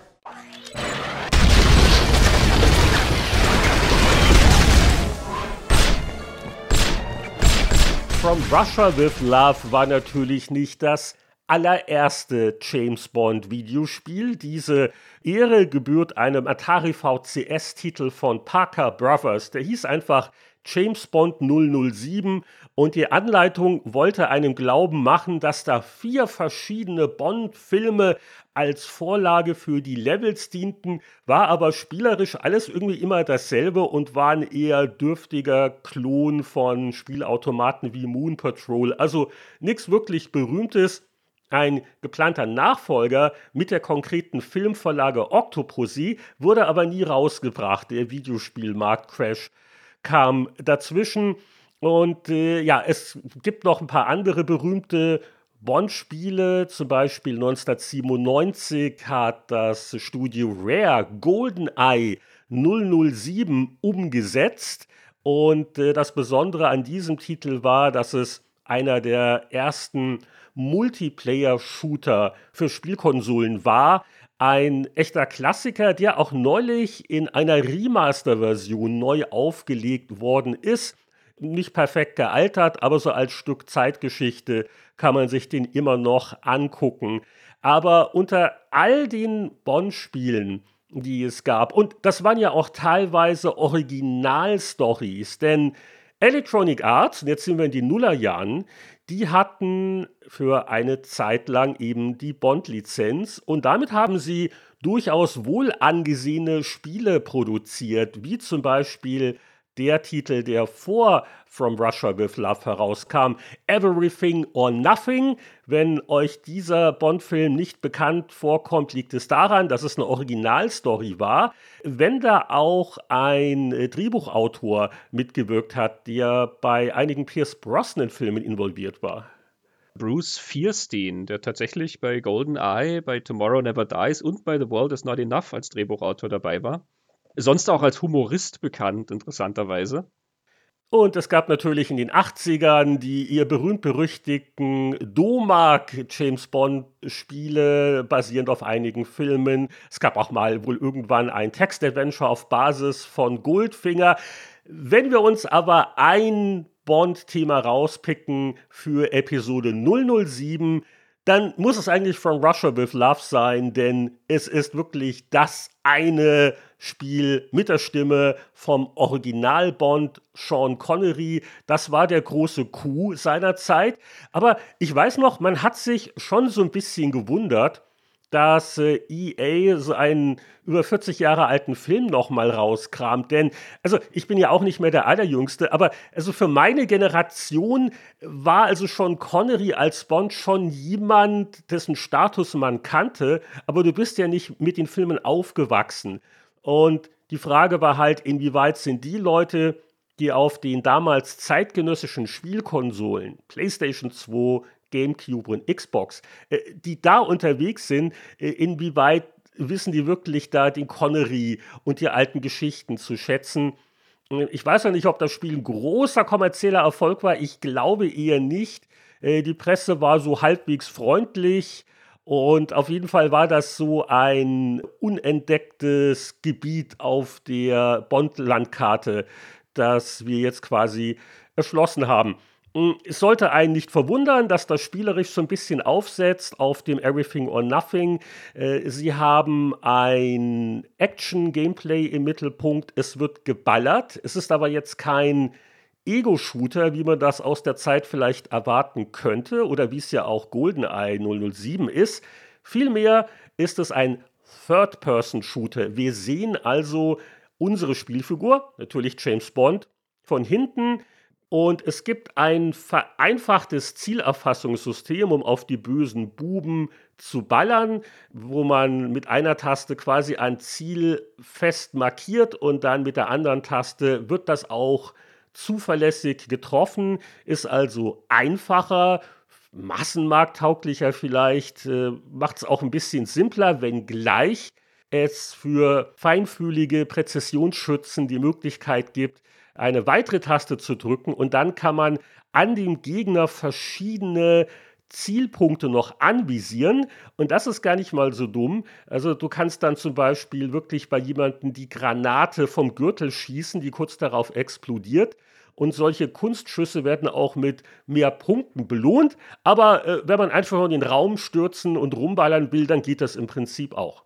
From Russia with Love war natürlich nicht das allererste James Bond Videospiel. Diese Ehre gebührt einem Atari VCS Titel von Parker Brothers. Der hieß einfach James Bond 007 und die Anleitung wollte einem glauben machen, dass da vier verschiedene Bond-Filme als Vorlage für die Levels dienten, war aber spielerisch alles irgendwie immer dasselbe und war ein eher dürftiger Klon von Spielautomaten wie Moon Patrol. Also nichts wirklich Berühmtes. Ein geplanter Nachfolger mit der konkreten Filmvorlage Octopussy wurde aber nie rausgebracht. Der Videospielmarktcrash kam dazwischen. Und äh, ja, es gibt noch ein paar andere berühmte Bond-Spiele, zum Beispiel 1997 hat das Studio Rare GoldenEye 007 umgesetzt. Und äh, das Besondere an diesem Titel war, dass es einer der ersten Multiplayer-Shooter für Spielkonsolen war. Ein echter Klassiker, der auch neulich in einer Remaster-Version neu aufgelegt worden ist. Nicht perfekt gealtert, aber so als Stück Zeitgeschichte kann man sich den immer noch angucken. Aber unter all den Bond-Spielen, die es gab, und das waren ja auch teilweise Originalstories, denn Electronic Arts, und jetzt sind wir in den Nullerjahren, die hatten für eine Zeit lang eben die Bond-Lizenz und damit haben sie durchaus wohl angesehene Spiele produziert, wie zum Beispiel der Titel, der vor From Russia with Love herauskam, Everything or Nothing. Wenn euch dieser Bond-Film nicht bekannt vorkommt, liegt es daran, dass es eine Originalstory war. Wenn da auch ein äh, Drehbuchautor mitgewirkt hat, der bei einigen Pierce Brosnan-Filmen involviert war. Bruce Fierstein, der tatsächlich bei GoldenEye, bei Tomorrow Never Dies und bei The World is Not Enough als Drehbuchautor dabei war sonst auch als Humorist bekannt, interessanterweise. Und es gab natürlich in den 80ern die ihr berühmt-berüchtigten Domark James Bond-Spiele, basierend auf einigen Filmen. Es gab auch mal wohl irgendwann ein Text-Adventure auf Basis von Goldfinger. Wenn wir uns aber ein Bond-Thema rauspicken für Episode 007, dann muss es eigentlich From Russia with Love sein, denn es ist wirklich das eine Spiel mit der Stimme vom Original Bond Sean Connery. Das war der große Coup seiner Zeit. Aber ich weiß noch, man hat sich schon so ein bisschen gewundert, dass äh, EA so einen über 40 Jahre alten Film nochmal rauskramt. Denn, also ich bin ja auch nicht mehr der Allerjüngste, aber also für meine Generation war also schon Connery als Bond schon jemand, dessen Status man kannte, aber du bist ja nicht mit den Filmen aufgewachsen. Und die Frage war halt, inwieweit sind die Leute, die auf den damals zeitgenössischen Spielkonsolen PlayStation 2, GameCube und Xbox, äh, die da unterwegs sind, äh, inwieweit wissen die wirklich da den Connery und die alten Geschichten zu schätzen. Ich weiß ja nicht, ob das Spiel ein großer kommerzieller Erfolg war. Ich glaube eher nicht. Äh, die Presse war so halbwegs freundlich. Und auf jeden Fall war das so ein unentdecktes Gebiet auf der Bond-Landkarte, das wir jetzt quasi erschlossen haben. Hm, es sollte einen nicht verwundern, dass das spielerisch so ein bisschen aufsetzt auf dem Everything or Nothing. Äh, sie haben ein Action-Gameplay im Mittelpunkt. Es wird geballert. Es ist aber jetzt kein Ego-Shooter, wie man das aus der Zeit vielleicht erwarten könnte oder wie es ja auch GoldenEye 007 ist. Vielmehr ist es ein Third-Person-Shooter. Wir sehen also unsere Spielfigur, natürlich James Bond, von hinten und es gibt ein vereinfachtes Zielerfassungssystem, um auf die bösen Buben zu ballern, wo man mit einer Taste quasi ein Ziel fest markiert und dann mit der anderen Taste wird das auch zuverlässig getroffen, ist also einfacher, massenmarkttauglicher vielleicht, äh, macht es auch ein bisschen simpler, wenngleich es für feinfühlige Präzisionsschützen die Möglichkeit gibt, eine weitere Taste zu drücken und dann kann man an dem Gegner verschiedene Zielpunkte noch anvisieren. Und das ist gar nicht mal so dumm. Also du kannst dann zum Beispiel wirklich bei jemandem die Granate vom Gürtel schießen, die kurz darauf explodiert. Und solche Kunstschüsse werden auch mit mehr Punkten belohnt. Aber äh, wenn man einfach nur in den Raum stürzen und rumballern will, dann geht das im Prinzip auch.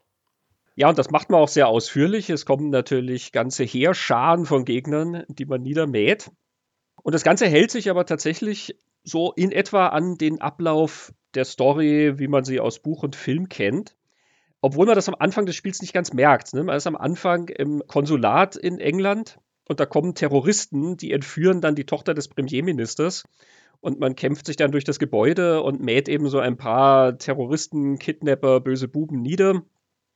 Ja, und das macht man auch sehr ausführlich. Es kommen natürlich ganze Heerscharen von Gegnern, die man niedermäht. Und das Ganze hält sich aber tatsächlich so in etwa an den Ablauf der Story, wie man sie aus Buch und Film kennt. Obwohl man das am Anfang des Spiels nicht ganz merkt. Ne? Man ist am Anfang im Konsulat in England und da kommen Terroristen, die entführen dann die Tochter des Premierministers. Und man kämpft sich dann durch das Gebäude und mäht eben so ein paar Terroristen, Kidnapper, böse Buben nieder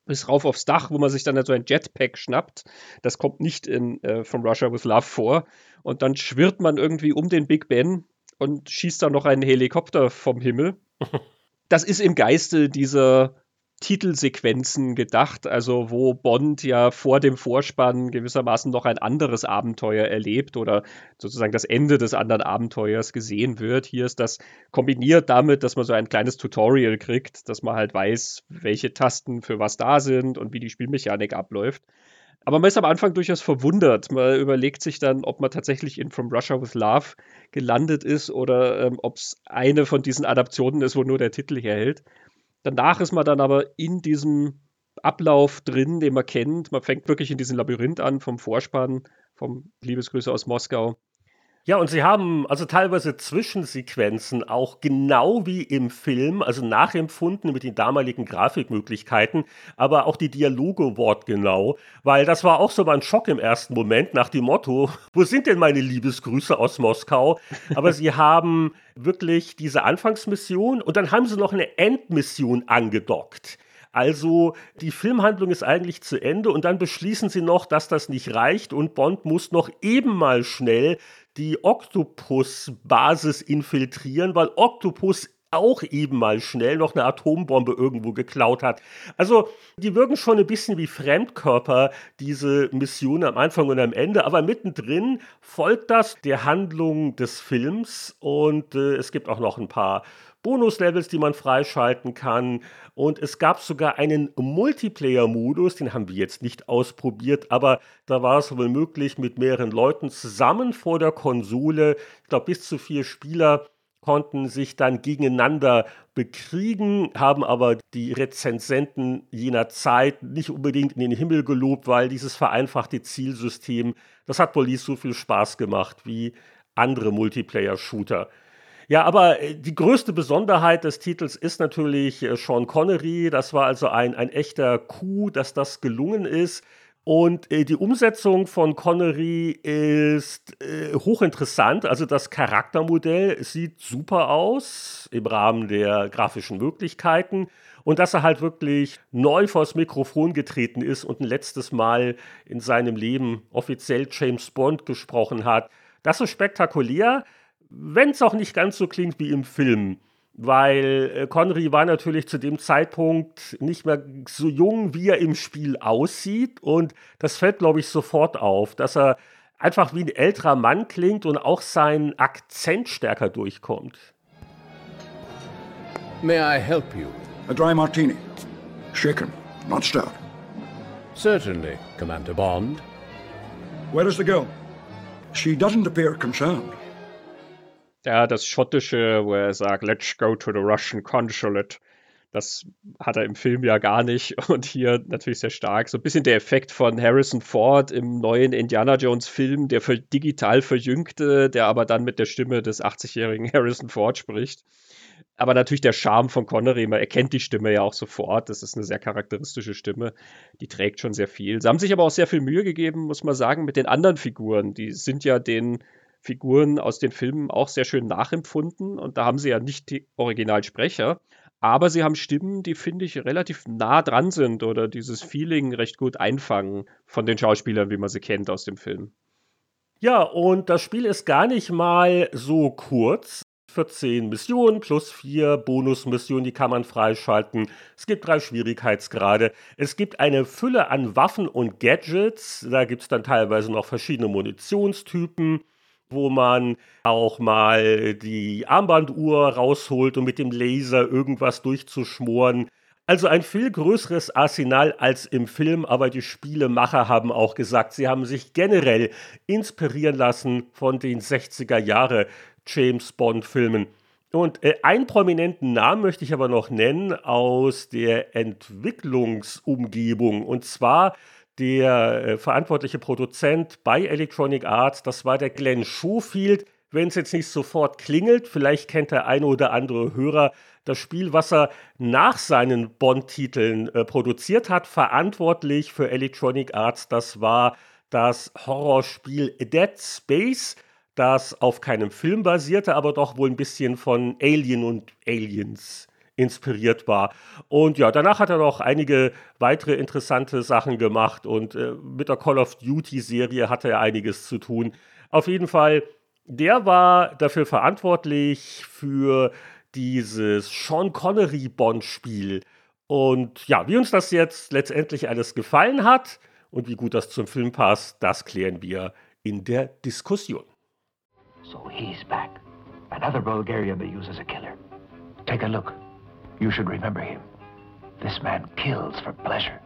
bis rauf aufs Dach, wo man sich dann so ein Jetpack schnappt. Das kommt nicht in äh, From Russia with Love vor. Und dann schwirrt man irgendwie um den Big Ben und schießt dann noch einen Helikopter vom Himmel. Das ist im Geiste dieser Titelsequenzen gedacht, also wo Bond ja vor dem Vorspann gewissermaßen noch ein anderes Abenteuer erlebt oder sozusagen das Ende des anderen Abenteuers gesehen wird. Hier ist das kombiniert damit, dass man so ein kleines Tutorial kriegt, dass man halt weiß, welche Tasten für was da sind und wie die Spielmechanik abläuft. Aber man ist am Anfang durchaus verwundert. Man überlegt sich dann, ob man tatsächlich in From Russia with Love gelandet ist oder ähm, ob es eine von diesen Adaptionen ist, wo nur der Titel herhält. Danach ist man dann aber in diesem Ablauf drin, den man kennt. Man fängt wirklich in diesem Labyrinth an vom Vorspann, vom Liebesgrüße aus Moskau. Ja, und sie haben also teilweise Zwischensequenzen auch genau wie im Film, also nachempfunden mit den damaligen Grafikmöglichkeiten, aber auch die Dialoge wortgenau, weil das war auch so mal ein Schock im ersten Moment nach dem Motto, wo sind denn meine Liebesgrüße aus Moskau? Aber sie haben wirklich diese Anfangsmission und dann haben sie noch eine Endmission angedockt. Also die Filmhandlung ist eigentlich zu Ende und dann beschließen sie noch, dass das nicht reicht und Bond muss noch eben mal schnell die Octopus-Basis infiltrieren, weil Octopus auch eben mal schnell noch eine Atombombe irgendwo geklaut hat. Also, die wirken schon ein bisschen wie Fremdkörper, diese Mission am Anfang und am Ende, aber mittendrin folgt das der Handlung des Films und äh, es gibt auch noch ein paar Bonuslevels, die man freischalten kann. Und es gab sogar einen Multiplayer-Modus, den haben wir jetzt nicht ausprobiert, aber da war es wohl möglich, mit mehreren Leuten zusammen vor der Konsole, ich glaube bis zu vier Spieler, konnten sich dann gegeneinander bekriegen, haben aber die Rezensenten jener Zeit nicht unbedingt in den Himmel gelobt, weil dieses vereinfachte Zielsystem, das hat wohl nicht so viel Spaß gemacht wie andere Multiplayer-Shooter. Ja, aber äh, die größte Besonderheit des Titels ist natürlich äh, Sean Connery. Das war also ein, ein echter Coup, dass das gelungen ist. Und äh, die Umsetzung von Connery ist äh, hochinteressant. Also das Charaktermodell sieht super aus im Rahmen der grafischen Möglichkeiten. Und dass er halt wirklich neu vors Mikrofon getreten ist und ein letztes Mal in seinem Leben offiziell James Bond gesprochen hat, das ist spektakulär, wenn es auch nicht ganz so klingt wie im Film weil äh, Connery war natürlich zu dem Zeitpunkt nicht mehr so jung, wie er im Spiel aussieht. Und das fällt, glaube ich, sofort auf, dass er einfach wie ein älterer Mann klingt und auch sein Akzent stärker durchkommt. May I help you? A dry martini. Shaken, not stirred. Certainly, Commander Bond. Where is the girl? She doesn't appear concerned. Ja, das Schottische, wo er sagt, let's go to the Russian Consulate. Das hat er im Film ja gar nicht und hier natürlich sehr stark. So ein bisschen der Effekt von Harrison Ford im neuen Indiana Jones Film, der für digital verjüngte, der aber dann mit der Stimme des 80-jährigen Harrison Ford spricht. Aber natürlich der Charme von Connery, man erkennt die Stimme ja auch sofort. Das ist eine sehr charakteristische Stimme. Die trägt schon sehr viel. Sie haben sich aber auch sehr viel Mühe gegeben, muss man sagen, mit den anderen Figuren. Die sind ja den Figuren aus den Filmen auch sehr schön nachempfunden. Und da haben sie ja nicht die Originalsprecher, aber sie haben Stimmen, die, finde ich, relativ nah dran sind oder dieses Feeling recht gut einfangen von den Schauspielern, wie man sie kennt aus dem Film. Ja, und das Spiel ist gar nicht mal so kurz. 14 Missionen plus vier Bonusmissionen, die kann man freischalten. Es gibt drei Schwierigkeitsgrade. Es gibt eine Fülle an Waffen und Gadgets. Da gibt es dann teilweise noch verschiedene Munitionstypen wo man auch mal die Armbanduhr rausholt, um mit dem Laser irgendwas durchzuschmoren. Also ein viel größeres Arsenal als im Film, aber die Spielemacher haben auch gesagt, sie haben sich generell inspirieren lassen von den 60er Jahre James Bond Filmen. Und äh, einen prominenten Namen möchte ich aber noch nennen aus der Entwicklungsumgebung. Und zwar der äh, verantwortliche Produzent bei Electronic Arts, das war der Glenn Schofield. Wenn es jetzt nicht sofort klingelt, vielleicht kennt der eine oder andere Hörer das Spiel, was er nach seinen Bond-Titeln äh, produziert hat, verantwortlich für Electronic Arts. Das war das Horrorspiel Dead Space, das auf keinem Film basierte, aber doch wohl ein bisschen von Alien und Aliens inspiriert war. Und ja, danach hat er noch einige weitere interessante Sachen gemacht und äh, mit der Call of Duty-Serie hatte er einiges zu tun. Auf jeden Fall, der war dafür verantwortlich für dieses Sean Connery-Bond-Spiel. Und ja, wie uns das jetzt letztendlich alles gefallen hat und wie gut das zum Film passt, das klären wir in der Diskussion. So he's back. Another Bulgaria they use as a killer. Take a look. You should remember him. This man kills for pleasure.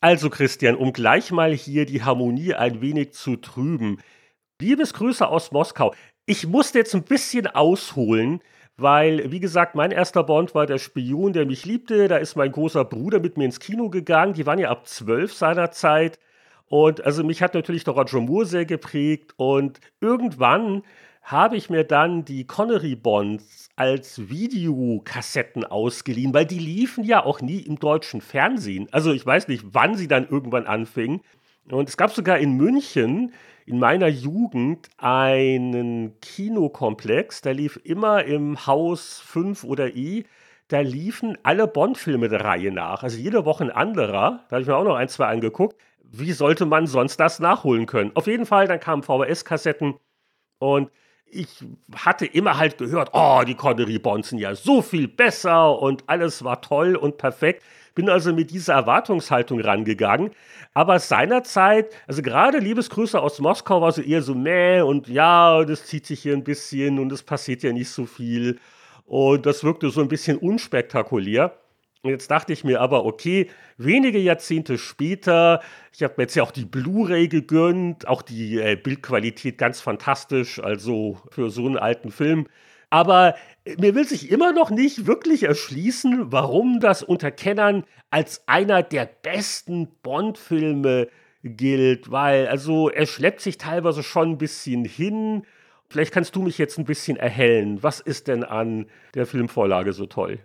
Also Christian, um gleich mal hier die Harmonie ein wenig zu trüben. Liebesgrüße aus Moskau. Ich musste jetzt ein bisschen ausholen, weil, wie gesagt, mein erster Bond war der Spion, der mich liebte. Da ist mein großer Bruder mit mir ins Kino gegangen. Die waren ja ab zwölf seinerzeit. Und also mich hat natürlich der Roger Moore sehr geprägt. Und irgendwann habe ich mir dann die Connery Bonds als Videokassetten ausgeliehen, weil die liefen ja auch nie im deutschen Fernsehen. Also ich weiß nicht, wann sie dann irgendwann anfingen. Und es gab sogar in München in meiner Jugend einen Kinokomplex, der lief immer im Haus 5 oder E. Da liefen alle Bond-Filme der Reihe nach. Also jede Woche ein anderer. Da habe ich mir auch noch ein, zwei angeguckt. Wie sollte man sonst das nachholen können? Auf jeden Fall, dann kamen VHS-Kassetten und ich hatte immer halt gehört, oh, die Connery sind ja so viel besser und alles war toll und perfekt. Bin also mit dieser Erwartungshaltung rangegangen. Aber seinerzeit, also gerade Liebesgrüße aus Moskau war so eher so, meh und ja, das zieht sich hier ein bisschen und es passiert ja nicht so viel. Und das wirkte so ein bisschen unspektakulär. Jetzt dachte ich mir aber, okay, wenige Jahrzehnte später, ich habe mir jetzt ja auch die Blu-ray gegönnt, auch die äh, Bildqualität ganz fantastisch, also für so einen alten Film. Aber mir will sich immer noch nicht wirklich erschließen, warum das unter Kennern als einer der besten Bond-Filme gilt, weil also er schleppt sich teilweise schon ein bisschen hin. Vielleicht kannst du mich jetzt ein bisschen erhellen. Was ist denn an der Filmvorlage so toll?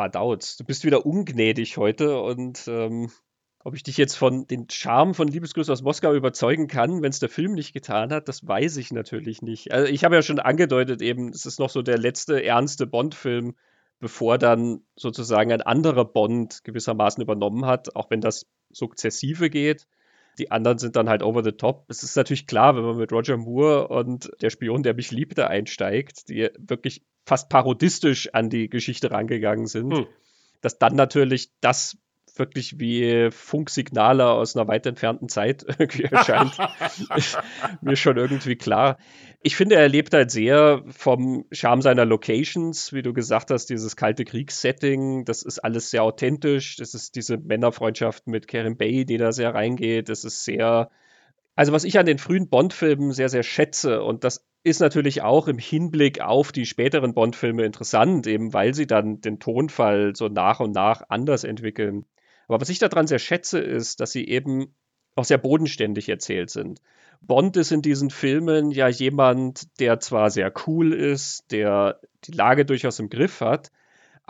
Paar Dauts. Du bist wieder ungnädig heute und ähm, ob ich dich jetzt von den Charme von Liebesgrüße aus Moskau überzeugen kann, wenn es der Film nicht getan hat, das weiß ich natürlich nicht. Also ich habe ja schon angedeutet, eben, es ist noch so der letzte ernste Bond-Film, bevor dann sozusagen ein anderer Bond gewissermaßen übernommen hat, auch wenn das sukzessive geht. Die anderen sind dann halt over the top. Es ist natürlich klar, wenn man mit Roger Moore und der Spion, der mich liebte, einsteigt, die wirklich fast parodistisch an die Geschichte rangegangen sind, hm. dass dann natürlich das wirklich wie Funksignale aus einer weit entfernten Zeit erscheint, ist mir schon irgendwie klar. Ich finde, er lebt halt sehr vom Charme seiner Locations, wie du gesagt hast, dieses kalte Kriegssetting, das ist alles sehr authentisch, das ist diese Männerfreundschaft mit Karen Bay, die da sehr reingeht, das ist sehr also was ich an den frühen Bond-Filmen sehr, sehr schätze, und das ist natürlich auch im Hinblick auf die späteren Bond-Filme interessant, eben weil sie dann den Tonfall so nach und nach anders entwickeln. Aber was ich daran sehr schätze, ist, dass sie eben auch sehr bodenständig erzählt sind. Bond ist in diesen Filmen ja jemand, der zwar sehr cool ist, der die Lage durchaus im Griff hat,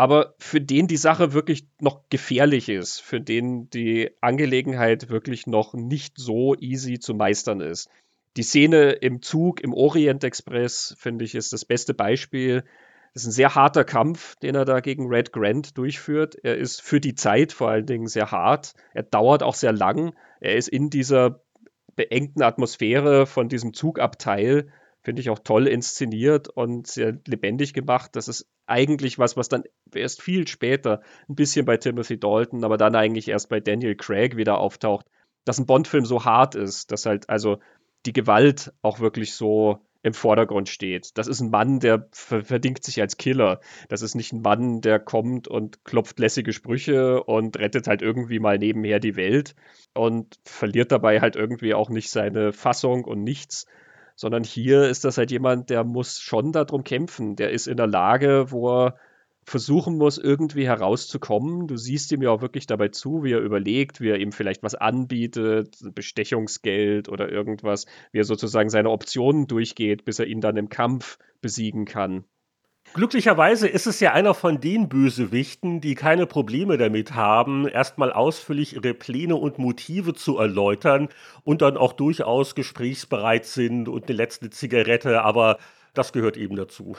aber für den die Sache wirklich noch gefährlich ist, für den die Angelegenheit wirklich noch nicht so easy zu meistern ist. Die Szene im Zug im Orient Express, finde ich, ist das beste Beispiel. Das ist ein sehr harter Kampf, den er da gegen Red Grant durchführt. Er ist für die Zeit vor allen Dingen sehr hart. Er dauert auch sehr lang. Er ist in dieser beengten Atmosphäre von diesem Zugabteil, finde ich auch toll inszeniert und sehr lebendig gemacht. Das ist eigentlich was, was dann erst viel später ein bisschen bei Timothy Dalton, aber dann eigentlich erst bei Daniel Craig wieder auftaucht, dass ein Bond-Film so hart ist, dass halt also die Gewalt auch wirklich so im Vordergrund steht. Das ist ein Mann, der verdingt sich als Killer. Das ist nicht ein Mann, der kommt und klopft lässige Sprüche und rettet halt irgendwie mal nebenher die Welt und verliert dabei halt irgendwie auch nicht seine Fassung und nichts. Sondern hier ist das halt jemand, der muss schon darum kämpfen. Der ist in der Lage, wo er versuchen muss, irgendwie herauszukommen. Du siehst ihm ja auch wirklich dabei zu, wie er überlegt, wie er ihm vielleicht was anbietet, Bestechungsgeld oder irgendwas, wie er sozusagen seine Optionen durchgeht, bis er ihn dann im Kampf besiegen kann. Glücklicherweise ist es ja einer von den Bösewichten, die keine Probleme damit haben, erstmal ausführlich ihre Pläne und Motive zu erläutern und dann auch durchaus gesprächsbereit sind und eine letzte Zigarette, aber das gehört eben dazu.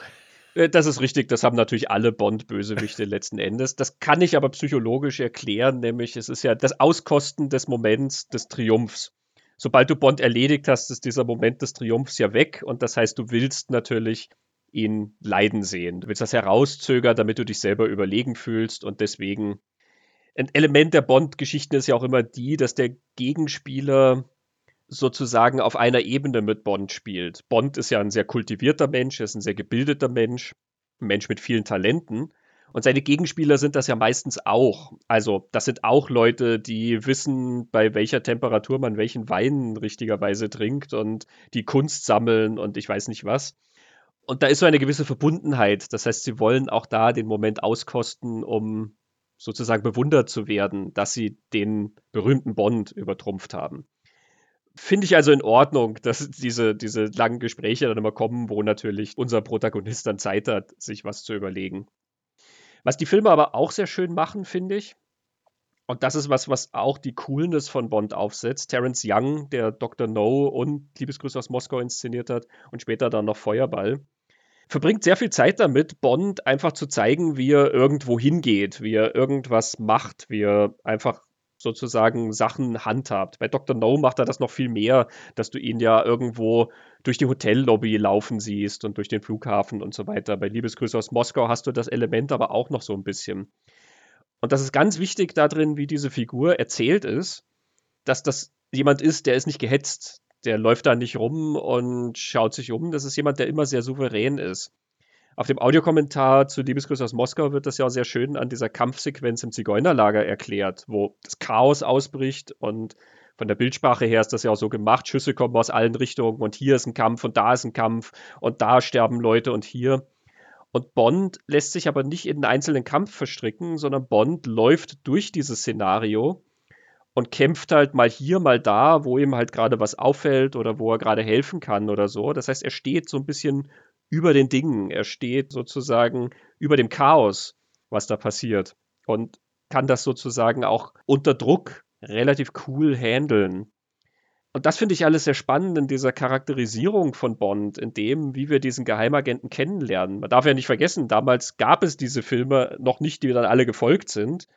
Äh, das ist richtig, das haben natürlich alle Bond-Bösewichte letzten Endes. Das kann ich aber psychologisch erklären, nämlich es ist ja das Auskosten des Moments des Triumphs. Sobald du Bond erledigt hast, ist dieser Moment des Triumphs ja weg und das heißt, du willst natürlich ihn leiden sehen. Du willst das herauszögern, damit du dich selber überlegen fühlst und deswegen ein Element der Bond-Geschichten ist ja auch immer die, dass der Gegenspieler sozusagen auf einer Ebene mit Bond spielt. Bond ist ja ein sehr kultivierter Mensch, er ist ein sehr gebildeter Mensch, ein Mensch mit vielen Talenten. Und seine Gegenspieler sind das ja meistens auch. Also, das sind auch Leute, die wissen, bei welcher Temperatur man welchen Wein richtigerweise trinkt und die Kunst sammeln und ich weiß nicht was. Und da ist so eine gewisse Verbundenheit. Das heißt, sie wollen auch da den Moment auskosten, um sozusagen bewundert zu werden, dass sie den berühmten Bond übertrumpft haben. Finde ich also in Ordnung, dass diese, diese langen Gespräche dann immer kommen, wo natürlich unser Protagonist dann Zeit hat, sich was zu überlegen. Was die Filme aber auch sehr schön machen, finde ich, und das ist was, was auch die Coolness von Bond aufsetzt. Terence Young, der Dr. No und Liebesgrüße aus Moskau inszeniert hat und später dann noch Feuerball, verbringt sehr viel Zeit damit, Bond einfach zu zeigen, wie er irgendwo hingeht, wie er irgendwas macht, wie er einfach sozusagen Sachen handhabt. Bei Dr. No macht er das noch viel mehr, dass du ihn ja irgendwo durch die Hotellobby laufen siehst und durch den Flughafen und so weiter. Bei Liebesgrüße aus Moskau hast du das Element aber auch noch so ein bisschen. Und das ist ganz wichtig darin, wie diese Figur erzählt ist, dass das jemand ist, der ist nicht gehetzt. Der läuft da nicht rum und schaut sich um. Das ist jemand, der immer sehr souverän ist. Auf dem Audiokommentar zu Liebesgrüße aus Moskau wird das ja auch sehr schön an dieser Kampfsequenz im Zigeunerlager erklärt, wo das Chaos ausbricht und von der Bildsprache her ist das ja auch so gemacht. Schüsse kommen aus allen Richtungen und hier ist ein Kampf und da ist ein Kampf und da sterben Leute und hier. Und Bond lässt sich aber nicht in einen einzelnen Kampf verstricken, sondern Bond läuft durch dieses Szenario und kämpft halt mal hier, mal da, wo ihm halt gerade was auffällt oder wo er gerade helfen kann oder so. Das heißt, er steht so ein bisschen über den Dingen. Er steht sozusagen über dem Chaos. was da passiert. Und kann das sozusagen auch unter Druck relativ cool handeln. Und das finde ich alles sehr spannend in dieser Charakterisierung von Bond, in dem, wie wir diesen Geheimagenten kennenlernen. Man darf ja nicht vergessen, damals gab es diese Filme noch nicht, die dann alle gefolgt sind.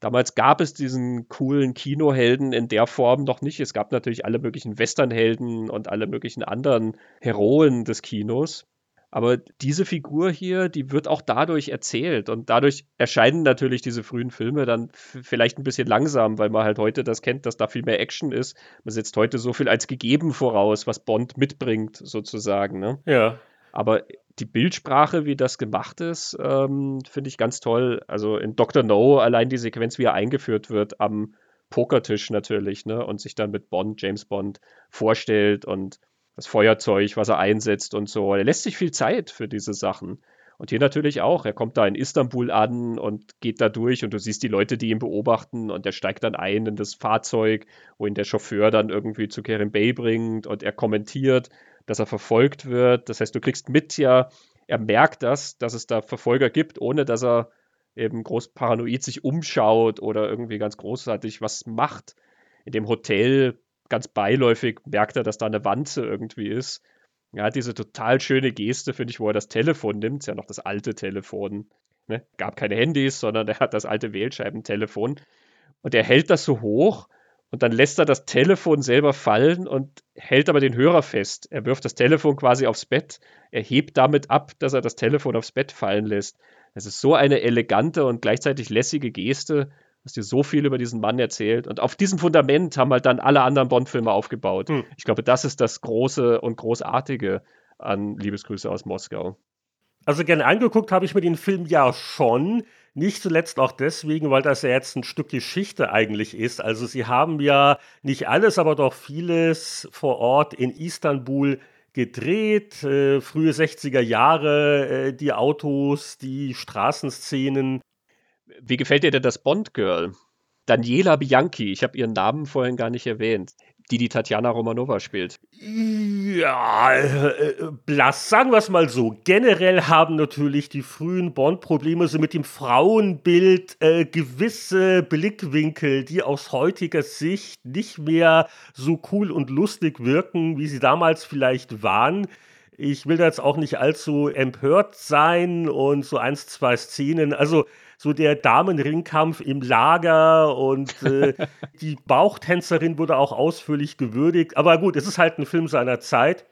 Damals gab es diesen coolen Kinohelden in der Form noch nicht. Es gab natürlich alle möglichen Westernhelden und alle möglichen anderen Heroen des Kinos. Aber diese Figur hier, die wird auch dadurch erzählt und dadurch erscheinen natürlich diese frühen Filme dann vielleicht ein bisschen langsam, weil man halt heute das kennt, dass da viel mehr Action ist. Man setzt heute so viel als gegeben voraus, was Bond mitbringt, sozusagen. Ne? Ja. Aber die Bildsprache, wie das gemacht ist, ähm, finde ich ganz toll. Also in Dr. No allein die Sequenz, wie er eingeführt wird am Pokertisch natürlich, ne? Und sich dann mit Bond, James Bond vorstellt und das Feuerzeug, was er einsetzt und so. Er lässt sich viel Zeit für diese Sachen. Und hier natürlich auch. Er kommt da in Istanbul an und geht da durch und du siehst die Leute, die ihn beobachten und er steigt dann ein in das Fahrzeug, wo ihn der Chauffeur dann irgendwie zu Kerim Bay bringt und er kommentiert, dass er verfolgt wird. Das heißt, du kriegst mit ja, er merkt das, dass es da Verfolger gibt, ohne dass er eben groß paranoid sich umschaut oder irgendwie ganz großartig was macht. In dem Hotel ganz beiläufig merkt er, dass da eine Wanze irgendwie ist. Er hat diese total schöne Geste, finde ich, wo er das Telefon nimmt. Ist ja noch das alte Telefon. Ne? Gab keine Handys, sondern er hat das alte Wählscheibentelefon. Und er hält das so hoch und dann lässt er das Telefon selber fallen und hält aber den Hörer fest. Er wirft das Telefon quasi aufs Bett. Er hebt damit ab, dass er das Telefon aufs Bett fallen lässt. Das ist so eine elegante und gleichzeitig lässige Geste hast dir so viel über diesen Mann erzählt. Und auf diesem Fundament haben halt dann alle anderen Bond-Filme aufgebaut. Hm. Ich glaube, das ist das Große und Großartige an Liebesgrüße aus Moskau. Also gerne angeguckt habe ich mir den Film ja schon. Nicht zuletzt auch deswegen, weil das ja jetzt ein Stück Geschichte eigentlich ist. Also sie haben ja nicht alles, aber doch vieles vor Ort in Istanbul gedreht. Äh, frühe 60er Jahre, äh, die Autos, die Straßenszenen. Wie gefällt dir denn das Bond-Girl? Daniela Bianchi, ich habe ihren Namen vorhin gar nicht erwähnt, die die Tatjana Romanova spielt. Ja, äh, blass, sagen wir es mal so. Generell haben natürlich die frühen Bond-Probleme so mit dem Frauenbild äh, gewisse Blickwinkel, die aus heutiger Sicht nicht mehr so cool und lustig wirken, wie sie damals vielleicht waren. Ich will da jetzt auch nicht allzu empört sein und so eins, zwei Szenen. Also so der Damenringkampf im Lager und äh, die Bauchtänzerin wurde auch ausführlich gewürdigt. Aber gut, es ist halt ein Film seiner Zeit.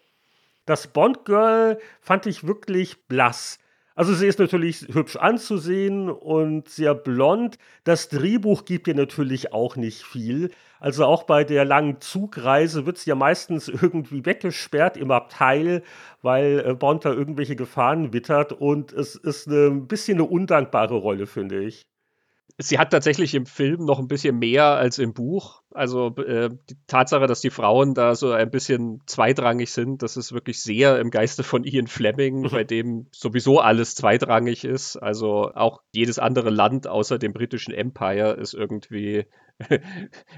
Das Bond Girl fand ich wirklich blass. Also sie ist natürlich hübsch anzusehen und sehr blond. Das Drehbuch gibt ihr natürlich auch nicht viel. Also auch bei der langen Zugreise wird sie ja meistens irgendwie weggesperrt im Abteil, weil äh, Bond da irgendwelche Gefahren wittert. Und es ist eine, ein bisschen eine undankbare Rolle, finde ich sie hat tatsächlich im Film noch ein bisschen mehr als im Buch. Also äh, die Tatsache, dass die Frauen da so ein bisschen zweitrangig sind, das ist wirklich sehr im Geiste von Ian Fleming, mhm. bei dem sowieso alles zweitrangig ist. Also auch jedes andere Land außer dem britischen Empire ist irgendwie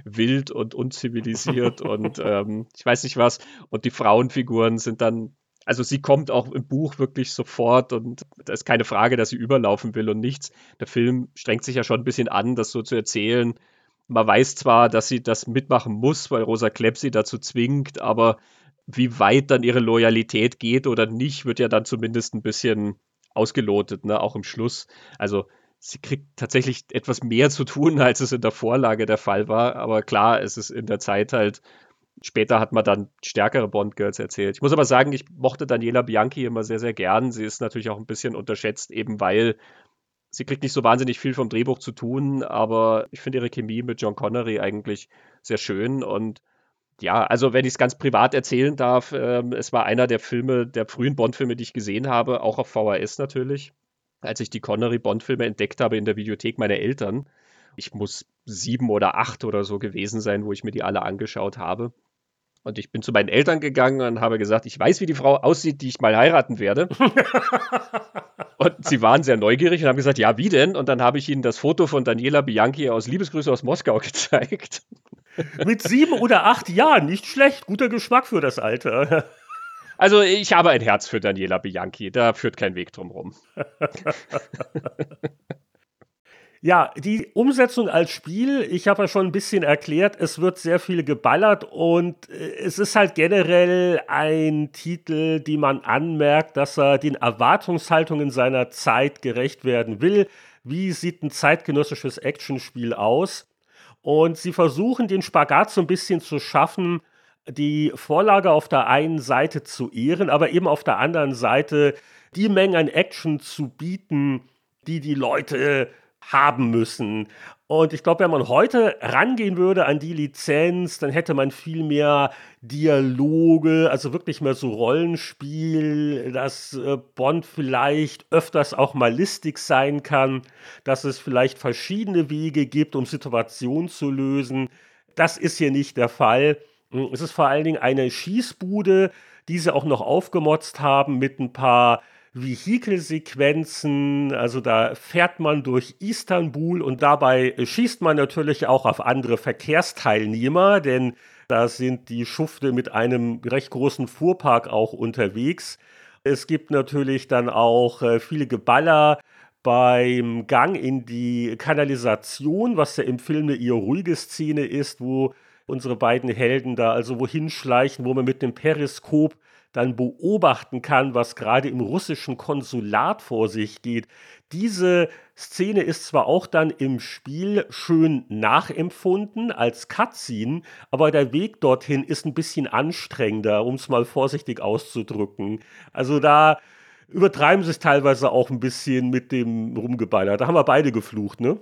wild und unzivilisiert und ähm, ich weiß nicht was. Und die Frauenfiguren sind dann also sie kommt auch im Buch wirklich sofort und da ist keine Frage, dass sie überlaufen will und nichts. Der Film strengt sich ja schon ein bisschen an, das so zu erzählen. Man weiß zwar, dass sie das mitmachen muss, weil Rosa Klepp sie dazu zwingt, aber wie weit dann ihre Loyalität geht oder nicht, wird ja dann zumindest ein bisschen ausgelotet, ne? auch im Schluss. Also sie kriegt tatsächlich etwas mehr zu tun, als es in der Vorlage der Fall war. Aber klar, es ist in der Zeit halt Später hat man dann stärkere Bond-Girls erzählt. Ich muss aber sagen, ich mochte Daniela Bianchi immer sehr, sehr gern. Sie ist natürlich auch ein bisschen unterschätzt, eben weil sie kriegt nicht so wahnsinnig viel vom Drehbuch zu tun, aber ich finde ihre Chemie mit John Connery eigentlich sehr schön und ja, also wenn ich es ganz privat erzählen darf, äh, es war einer der Filme, der frühen Bond-Filme, die ich gesehen habe, auch auf VHS natürlich, als ich die Connery-Bond-Filme entdeckt habe in der Videothek meiner Eltern. Ich muss sieben oder acht oder so gewesen sein, wo ich mir die alle angeschaut habe. Und ich bin zu meinen Eltern gegangen und habe gesagt, ich weiß, wie die Frau aussieht, die ich mal heiraten werde. und sie waren sehr neugierig und haben gesagt, ja, wie denn? Und dann habe ich ihnen das Foto von Daniela Bianchi aus Liebesgrüße aus Moskau gezeigt. Mit sieben oder acht Jahren, nicht schlecht, guter Geschmack für das Alter. Also ich habe ein Herz für Daniela Bianchi, da führt kein Weg drum rum. Ja, die Umsetzung als Spiel, ich habe ja schon ein bisschen erklärt, es wird sehr viel geballert und äh, es ist halt generell ein Titel, die man anmerkt, dass er den Erwartungshaltungen seiner Zeit gerecht werden will. Wie sieht ein zeitgenössisches Actionspiel aus? Und sie versuchen den Spagat so ein bisschen zu schaffen, die Vorlage auf der einen Seite zu ehren, aber eben auf der anderen Seite die Menge an Action zu bieten, die die Leute haben müssen. Und ich glaube, wenn man heute rangehen würde an die Lizenz, dann hätte man viel mehr Dialoge, also wirklich mehr so Rollenspiel, dass äh, Bond vielleicht öfters auch mal listig sein kann, dass es vielleicht verschiedene Wege gibt, um Situationen zu lösen. Das ist hier nicht der Fall. Hm, es ist vor allen Dingen eine Schießbude, die sie auch noch aufgemotzt haben mit ein paar Vehikelsequenzen. Also da fährt man durch Istanbul und dabei schießt man natürlich auch auf andere Verkehrsteilnehmer, denn da sind die Schufte mit einem recht großen Fuhrpark auch unterwegs. Es gibt natürlich dann auch äh, viele Geballer beim Gang in die Kanalisation, was ja im Film eine eher ruhige Szene ist, wo unsere beiden Helden da also wohin schleichen, wo man mit dem Periskop dann beobachten kann, was gerade im russischen Konsulat vor sich geht. Diese Szene ist zwar auch dann im Spiel schön nachempfunden als Cutscene, aber der Weg dorthin ist ein bisschen anstrengender, um es mal vorsichtig auszudrücken. Also da übertreiben sie es teilweise auch ein bisschen mit dem Rumgeballer. Da haben wir beide geflucht, ne?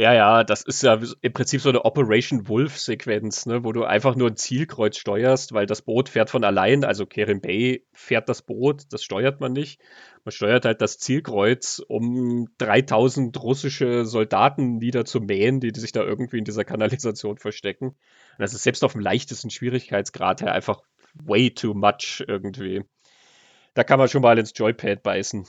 Ja, ja, das ist ja im Prinzip so eine Operation Wolf-Sequenz, ne, wo du einfach nur ein Zielkreuz steuerst, weil das Boot fährt von allein, also Kerim Bay fährt das Boot, das steuert man nicht. Man steuert halt das Zielkreuz, um 3000 russische Soldaten niederzumähen, die, sich da irgendwie in dieser Kanalisation verstecken. Und das ist selbst auf dem leichtesten Schwierigkeitsgrad her einfach way too much irgendwie. Da kann man schon mal ins Joypad beißen.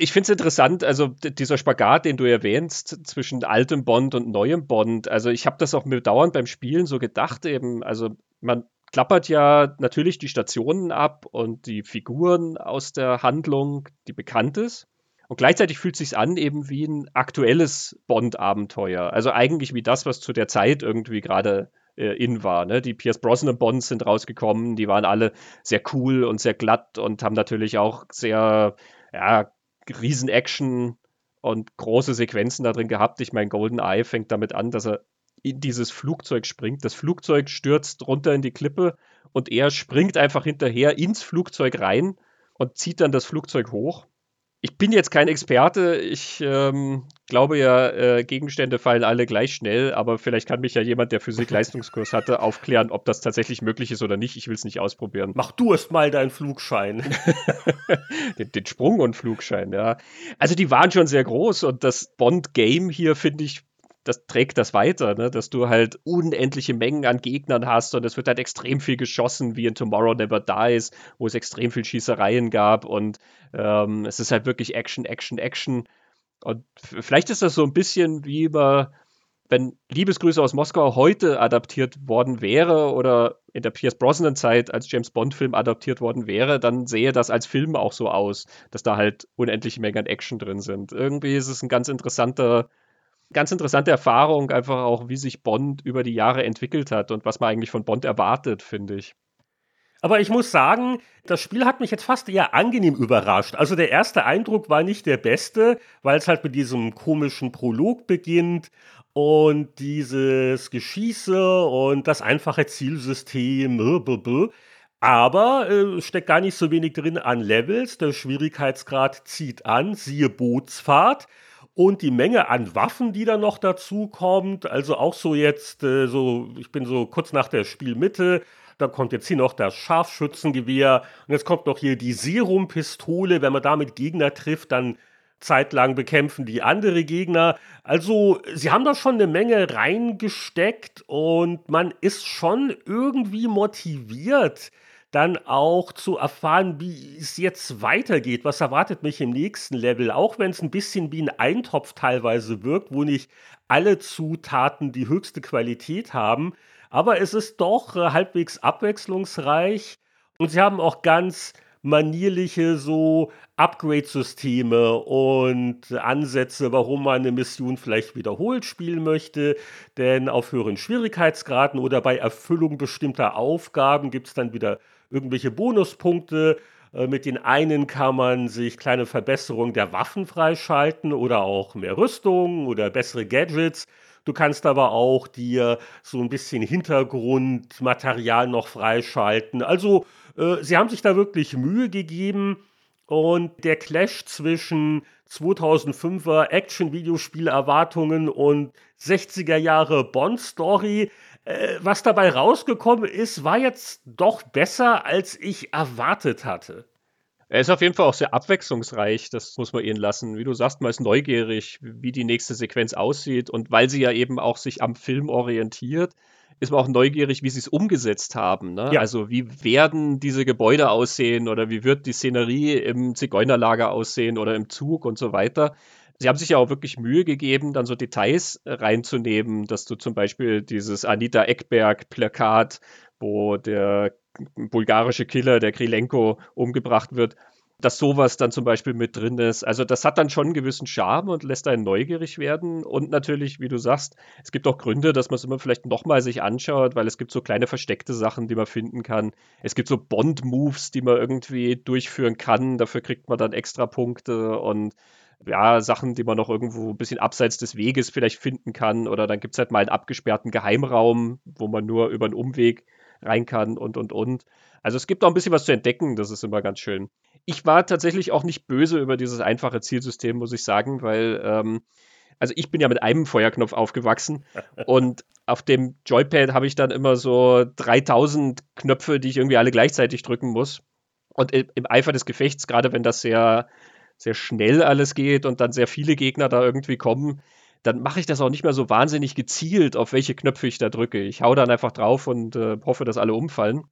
Ich finde es interessant, also dieser Spagat, den du erwähnst, zwischen altem Bond und neuem Bond. Also ich habe das auch mir dauernd beim Spielen so gedacht, eben, also man klappert ja natürlich die Stationen ab und die Figuren aus der Handlung, die bekannt ist. Und gleichzeitig fühlt es sich an eben wie ein aktuelles Bond-Abenteuer. Also eigentlich wie das, was zu der Zeit irgendwie gerade äh, in war. Ne? Die Pierce Brosnan Bonds sind rausgekommen, die waren alle sehr cool und sehr glatt und haben natürlich auch sehr ja, Riesen-Action und große Sequenzen da drin gehabt. Ich meine, Golden Eye fängt damit an, dass er in dieses Flugzeug springt. Das Flugzeug stürzt runter in die Klippe und er springt einfach hinterher ins Flugzeug rein und zieht dann das Flugzeug hoch ich bin jetzt kein Experte. Ich ähm, glaube ja, äh, Gegenstände fallen alle gleich schnell, aber vielleicht kann mich ja jemand, der Physik-Leistungskurs hatte, aufklären, ob das tatsächlich möglich ist oder nicht. Ich will es nicht ausprobieren. Mach du erst mal deinen Flugschein. den, den Sprung- und Flugschein, ja. Also die waren schon sehr groß und das Bond-Game hier, finde ich, das trägt das weiter, ne? dass du halt unendliche Mengen an Gegnern hast und es wird halt extrem viel geschossen, wie in Tomorrow Never Dies, wo es extrem viel Schießereien gab und ähm, es ist halt wirklich Action, Action, Action. Und vielleicht ist das so ein bisschen wie über, wenn Liebesgrüße aus Moskau heute adaptiert worden wäre oder in der Pierce Brosnan-Zeit als James Bond-Film adaptiert worden wäre, dann sähe das als Film auch so aus, dass da halt unendliche Mengen an Action drin sind. Irgendwie ist es ein ganz interessanter ganz interessante Erfahrung, einfach auch, wie sich Bond über die Jahre entwickelt hat und was man eigentlich von Bond erwartet, finde ich. Aber ich muss sagen, das Spiel hat mich jetzt fast eher angenehm überrascht. Also der erste Eindruck war nicht der beste, weil es halt mit diesem komischen Prolog beginnt und dieses Geschieße und das einfache Zielsystem. Aber äh, steckt gar nicht so wenig drin an Levels. Der Schwierigkeitsgrad zieht an, siehe Bootsfahrt und die Menge an Waffen, die da noch dazu kommt. Also auch so jetzt, äh, so, ich bin so kurz nach der Spielmitte. Da kommt jetzt hier noch das Scharfschützengewehr und jetzt kommt noch hier die Serumpistole. Wenn man damit Gegner trifft, dann zeitlang bekämpfen die andere Gegner. Also, sie haben da schon eine Menge reingesteckt und man ist schon irgendwie motiviert, dann auch zu erfahren, wie es jetzt weitergeht. Was erwartet mich im nächsten Level? Auch wenn es ein bisschen wie ein Eintopf teilweise wirkt, wo nicht alle Zutaten die höchste Qualität haben. Aber es ist doch äh, halbwegs abwechslungsreich und sie haben auch ganz manierliche so Upgrade-Systeme und Ansätze, warum man eine Mission vielleicht wiederholt spielen möchte. Denn auf höheren Schwierigkeitsgraden oder bei Erfüllung bestimmter Aufgaben gibt es dann wieder irgendwelche Bonuspunkte. Äh, mit den einen kann man sich kleine Verbesserungen der Waffen freischalten oder auch mehr Rüstung oder bessere Gadgets. Du kannst aber auch dir so ein bisschen Hintergrundmaterial noch freischalten. Also, äh, sie haben sich da wirklich Mühe gegeben. Und der Clash zwischen 2005er Action-Videospiel-Erwartungen und 60er Jahre Bond-Story, was dabei rausgekommen ist, war jetzt doch besser, als ich erwartet hatte. Er ist auf jeden Fall auch sehr abwechslungsreich, das muss man ihnen lassen. Wie du sagst, man ist neugierig, wie die nächste Sequenz aussieht. Und weil sie ja eben auch sich am Film orientiert, ist man auch neugierig, wie sie es umgesetzt haben. Ne? Ja. Also wie werden diese Gebäude aussehen oder wie wird die Szenerie im Zigeunerlager aussehen oder im Zug und so weiter. Sie haben sich ja auch wirklich Mühe gegeben, dann so Details reinzunehmen, dass du zum Beispiel dieses Anita Eckberg-Plakat, wo der bulgarische Killer, der Krilenko, umgebracht wird, dass sowas dann zum Beispiel mit drin ist. Also das hat dann schon einen gewissen Charme und lässt einen neugierig werden. Und natürlich, wie du sagst, es gibt auch Gründe, dass man es immer vielleicht nochmal sich anschaut, weil es gibt so kleine versteckte Sachen, die man finden kann. Es gibt so Bond-Moves, die man irgendwie durchführen kann. Dafür kriegt man dann extra Punkte und ja, Sachen, die man noch irgendwo ein bisschen abseits des Weges vielleicht finden kann. Oder dann gibt es halt mal einen abgesperrten Geheimraum, wo man nur über einen Umweg rein kann und, und, und. Also es gibt auch ein bisschen was zu entdecken, das ist immer ganz schön. Ich war tatsächlich auch nicht böse über dieses einfache Zielsystem, muss ich sagen, weil, ähm, also ich bin ja mit einem Feuerknopf aufgewachsen und auf dem Joypad habe ich dann immer so 3000 Knöpfe, die ich irgendwie alle gleichzeitig drücken muss. Und im Eifer des Gefechts, gerade wenn das sehr, sehr schnell alles geht und dann sehr viele Gegner da irgendwie kommen, dann mache ich das auch nicht mehr so wahnsinnig gezielt, auf welche Knöpfe ich da drücke. Ich hau dann einfach drauf und äh, hoffe, dass alle umfallen.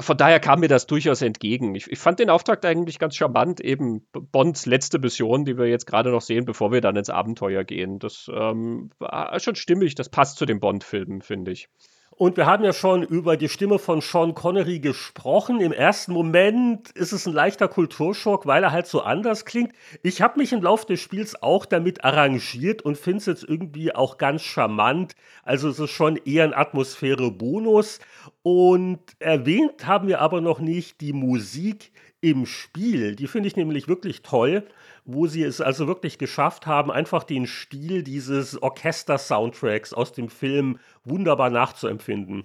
Von daher kam mir das durchaus entgegen. Ich, ich, fand den Auftrag eigentlich ganz charmant, eben Bonds letzte Mission, die wir jetzt gerade noch sehen, bevor wir dann ins Abenteuer gehen. Das ähm, war schon stimmig, das passt zu den Bond-Filmen, finde ich. Und wir haben ja schon über die Stimme von Sean Connery gesprochen. Im ersten Moment ist es ein leichter Kulturschock, weil er halt so anders klingt. Ich habe mich im Laufe des Spiels auch damit arrangiert und finde es jetzt irgendwie auch ganz charmant. Also es ist schon eher ein Atmosphäre-Bonus. Und erwähnt haben wir aber noch nicht die Musik im Spiel. Die finde ich nämlich wirklich toll wo sie es also wirklich geschafft haben, einfach den Stil dieses Orchester-Soundtracks aus dem Film wunderbar nachzuempfinden.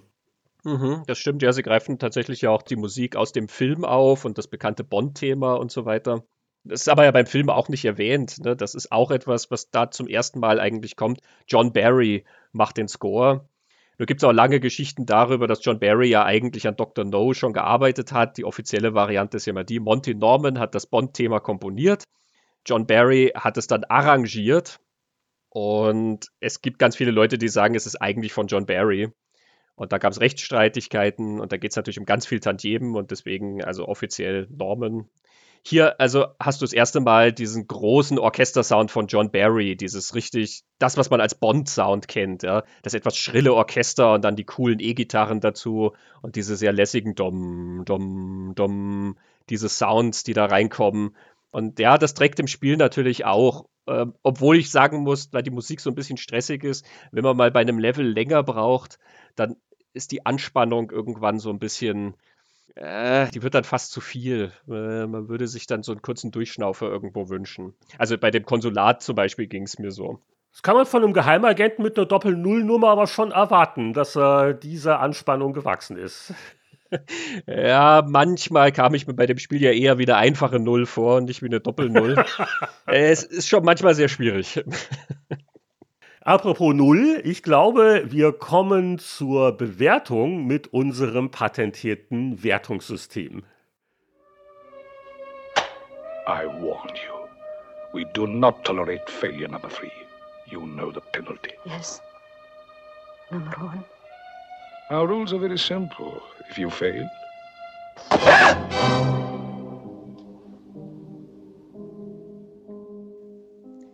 Mhm, das stimmt, ja, sie greifen tatsächlich ja auch die Musik aus dem Film auf und das bekannte Bond-Thema und so weiter. Das ist aber ja beim Film auch nicht erwähnt. Ne? Das ist auch etwas, was da zum ersten Mal eigentlich kommt. John Barry macht den Score. Nur gibt es auch lange Geschichten darüber, dass John Barry ja eigentlich an Dr. No schon gearbeitet hat. Die offizielle Variante ist ja immer die. Monty Norman hat das Bond-Thema komponiert. John Barry hat es dann arrangiert und es gibt ganz viele Leute, die sagen, es ist eigentlich von John Barry. Und da gab es Rechtsstreitigkeiten und da geht es natürlich um ganz viel Tantiemen und deswegen also offiziell Norman. Hier also hast du das erste Mal diesen großen Orchestersound von John Barry, dieses richtig, das, was man als Bond-Sound kennt, ja. Das etwas schrille Orchester und dann die coolen E-Gitarren dazu und diese sehr lässigen Dom, Dom, Dom, diese Sounds, die da reinkommen. Und ja, das trägt dem Spiel natürlich auch. Äh, obwohl ich sagen muss, weil die Musik so ein bisschen stressig ist, wenn man mal bei einem Level länger braucht, dann ist die Anspannung irgendwann so ein bisschen, äh, die wird dann fast zu viel. Äh, man würde sich dann so einen kurzen Durchschnaufer irgendwo wünschen. Also bei dem Konsulat zum Beispiel ging es mir so. Das kann man von einem Geheimagenten mit einer Doppel-Null-Nummer aber schon erwarten, dass äh, dieser Anspannung gewachsen ist. Ja, manchmal kam ich mir bei dem Spiel ja eher wie eine einfache Null vor und nicht wie eine Doppel-Null. es ist schon manchmal sehr schwierig. Apropos Null, ich glaube, wir kommen zur Bewertung mit unserem patentierten Wertungssystem. I warn you, we do not tolerate failure number three. You know the penalty. Yes. Number one. Our rules are very simple. If you fail.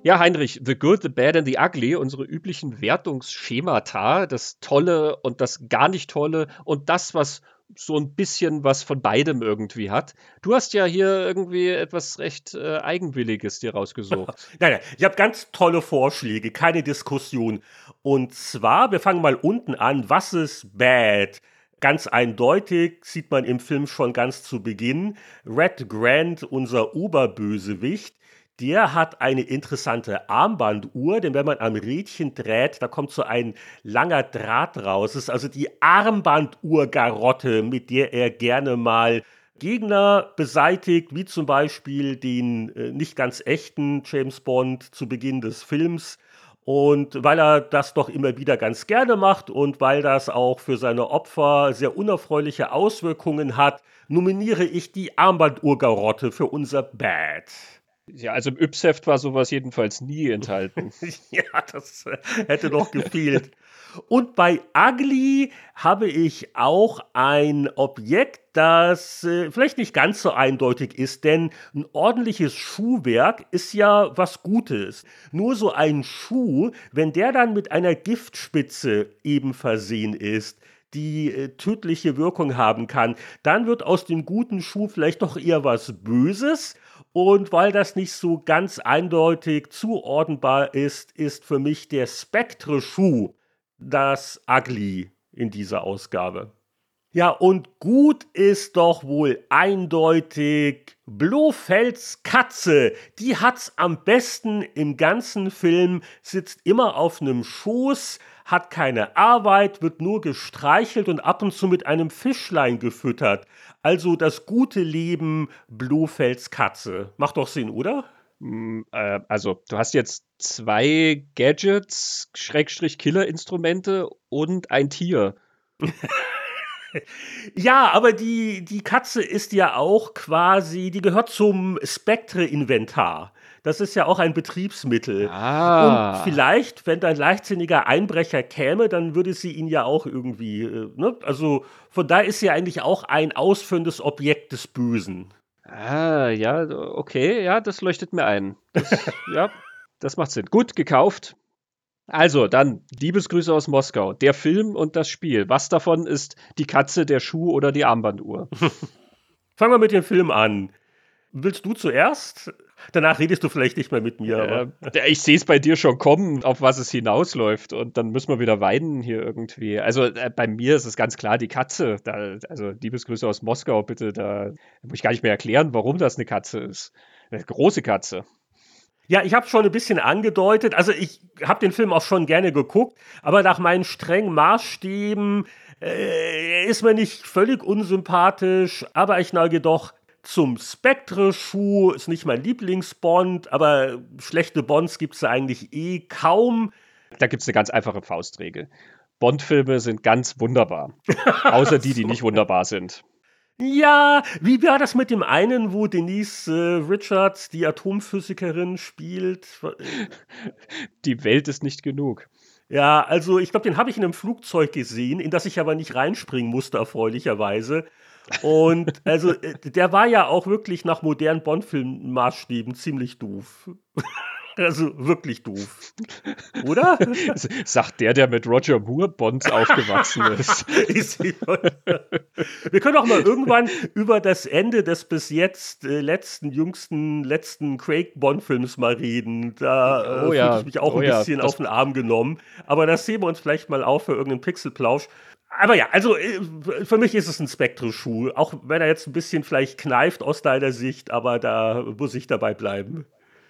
Ja, Heinrich, The Good, The Bad and The Ugly, unsere üblichen Wertungsschemata, das Tolle und das gar nicht Tolle und das, was so ein bisschen was von beidem irgendwie hat. Du hast ja hier irgendwie etwas recht äh, Eigenwilliges dir rausgesucht. nein, nein, ich habe ganz tolle Vorschläge, keine Diskussion. Und zwar, wir fangen mal unten an, was ist bad? Ganz eindeutig sieht man im Film schon ganz zu Beginn, Red Grant, unser Oberbösewicht, der hat eine interessante Armbanduhr, denn wenn man am Rädchen dreht, da kommt so ein langer Draht raus. Das ist also die Armbanduhr-Garotte, mit der er gerne mal Gegner beseitigt, wie zum Beispiel den äh, nicht ganz echten James Bond zu Beginn des Films. Und weil er das doch immer wieder ganz gerne macht und weil das auch für seine Opfer sehr unerfreuliche Auswirkungen hat, nominiere ich die Armbanduhr-Garotte für unser Bad. Ja, also im Ypsheft war sowas jedenfalls nie enthalten. ja, das äh, hätte doch gefehlt. Und bei Ugly habe ich auch ein Objekt, das äh, vielleicht nicht ganz so eindeutig ist, denn ein ordentliches Schuhwerk ist ja was Gutes. Nur so ein Schuh, wenn der dann mit einer Giftspitze eben versehen ist, die äh, tödliche Wirkung haben kann, dann wird aus dem guten Schuh vielleicht doch eher was Böses und weil das nicht so ganz eindeutig zuordnenbar ist, ist für mich der Spectre-Schuh das Ugly in dieser Ausgabe. Ja, und gut ist doch wohl eindeutig Blofelds Katze. Die hat's am besten im ganzen Film, sitzt immer auf einem Schoß, hat keine Arbeit, wird nur gestreichelt und ab und zu mit einem Fischlein gefüttert. Also das gute Leben Blofelds Katze. Macht doch Sinn, oder? Mm, äh, also, du hast jetzt zwei Gadgets, Schrägstrich Killerinstrumente und ein Tier. ja, aber die, die Katze ist ja auch quasi, die gehört zum Spectre-Inventar. Das ist ja auch ein Betriebsmittel. Ah. Und vielleicht, wenn ein leichtsinniger Einbrecher käme, dann würde sie ihn ja auch irgendwie, äh, ne? Also von da ist sie eigentlich auch ein ausführendes Objekt des Bösen. Ah, ja, okay, ja, das leuchtet mir ein. Das, ja, das macht Sinn. Gut, gekauft. Also, dann Liebesgrüße aus Moskau. Der Film und das Spiel. Was davon ist die Katze, der Schuh oder die Armbanduhr? Fangen wir mit dem Film an. Willst du zuerst? Danach redest du vielleicht nicht mehr mit mir. Äh, ich sehe es bei dir schon kommen, auf was es hinausläuft. Und dann müssen wir wieder weinen hier irgendwie. Also äh, bei mir ist es ganz klar die Katze. Da, also Liebesgrüße aus Moskau, bitte. Da muss ich gar nicht mehr erklären, warum das eine Katze ist. Eine große Katze. Ja, ich habe schon ein bisschen angedeutet. Also ich habe den Film auch schon gerne geguckt, aber nach meinen strengen Maßstäben äh, ist mir nicht völlig unsympathisch, aber ich neige doch zum Spectre-Schuh. Ist nicht mein Lieblingsbond, aber schlechte Bonds gibt es eigentlich eh kaum. Da gibt es eine ganz einfache Faustregel. Bond-Filme sind ganz wunderbar. Außer die, die nicht wunderbar sind. Ja, wie war das mit dem einen, wo Denise äh, Richards, die Atomphysikerin, spielt? Die Welt ist nicht genug. Ja, also ich glaube, den habe ich in einem Flugzeug gesehen, in das ich aber nicht reinspringen musste, erfreulicherweise. Und also, äh, der war ja auch wirklich nach modernen Bond-Film-Maßstäben ziemlich doof. Also wirklich doof. Oder? Sagt der, der mit Roger Moore Bonds aufgewachsen ist. Wir können auch mal irgendwann über das Ende des bis jetzt äh, letzten, jüngsten, letzten Craig Bond-Films mal reden. Da äh, oh ja. ich mich auch oh ein bisschen ja. auf den Arm genommen. Aber das sehen wir uns vielleicht mal auf für irgendeinen Pixelplausch. Aber ja, also äh, für mich ist es ein Spectre-Schuh, auch wenn er jetzt ein bisschen vielleicht kneift aus deiner Sicht, aber da muss ich dabei bleiben.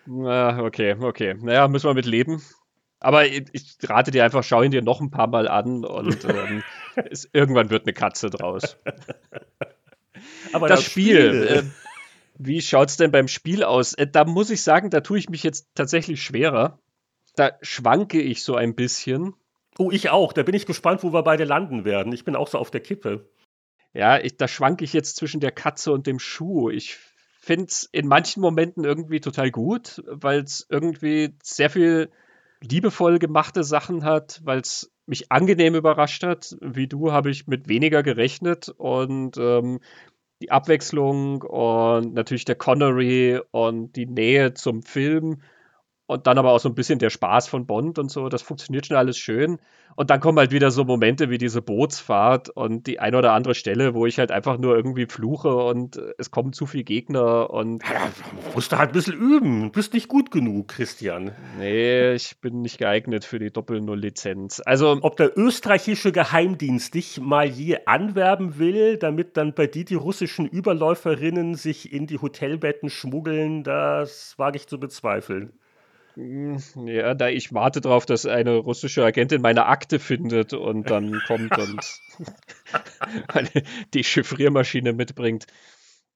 Na, okay, okay. Naja, müssen wir mit leben. Aber ich, ich rate dir einfach, schau ihn dir noch ein paar Mal an und ähm, es, irgendwann wird eine Katze draus. Aber das, das Spiel, Spiel. Äh, wie schaut es denn beim Spiel aus? Äh, da muss ich sagen, da tue ich mich jetzt tatsächlich schwerer. Da schwanke ich so ein bisschen. Oh, ich auch. Da bin ich gespannt, wo wir beide landen werden. Ich bin auch so auf der Kippe. Ja, ich, da schwanke ich jetzt zwischen der Katze und dem Schuh. Ich finde es in manchen Momenten irgendwie total gut, weil es irgendwie sehr viel liebevoll gemachte Sachen hat, weil es mich angenehm überrascht hat. Wie du habe ich mit weniger gerechnet und ähm, die Abwechslung und natürlich der Connery und die Nähe zum Film und dann aber auch so ein bisschen der Spaß von Bond und so. Das funktioniert schon alles schön. Und dann kommen halt wieder so Momente wie diese Bootsfahrt und die ein oder andere Stelle, wo ich halt einfach nur irgendwie fluche und es kommen zu viele Gegner und. Ja, musst du halt ein bisschen üben. Du bist nicht gut genug, Christian. Nee, ich bin nicht geeignet für die Doppel-Null-Lizenz. Also. Ob der österreichische Geheimdienst dich mal je anwerben will, damit dann bei dir die russischen Überläuferinnen sich in die Hotelbetten schmuggeln, das wage ich zu bezweifeln. Hm, ja, da ich warte darauf, dass eine russische Agentin meine Akte findet und dann kommt und die Chiffriermaschine mitbringt.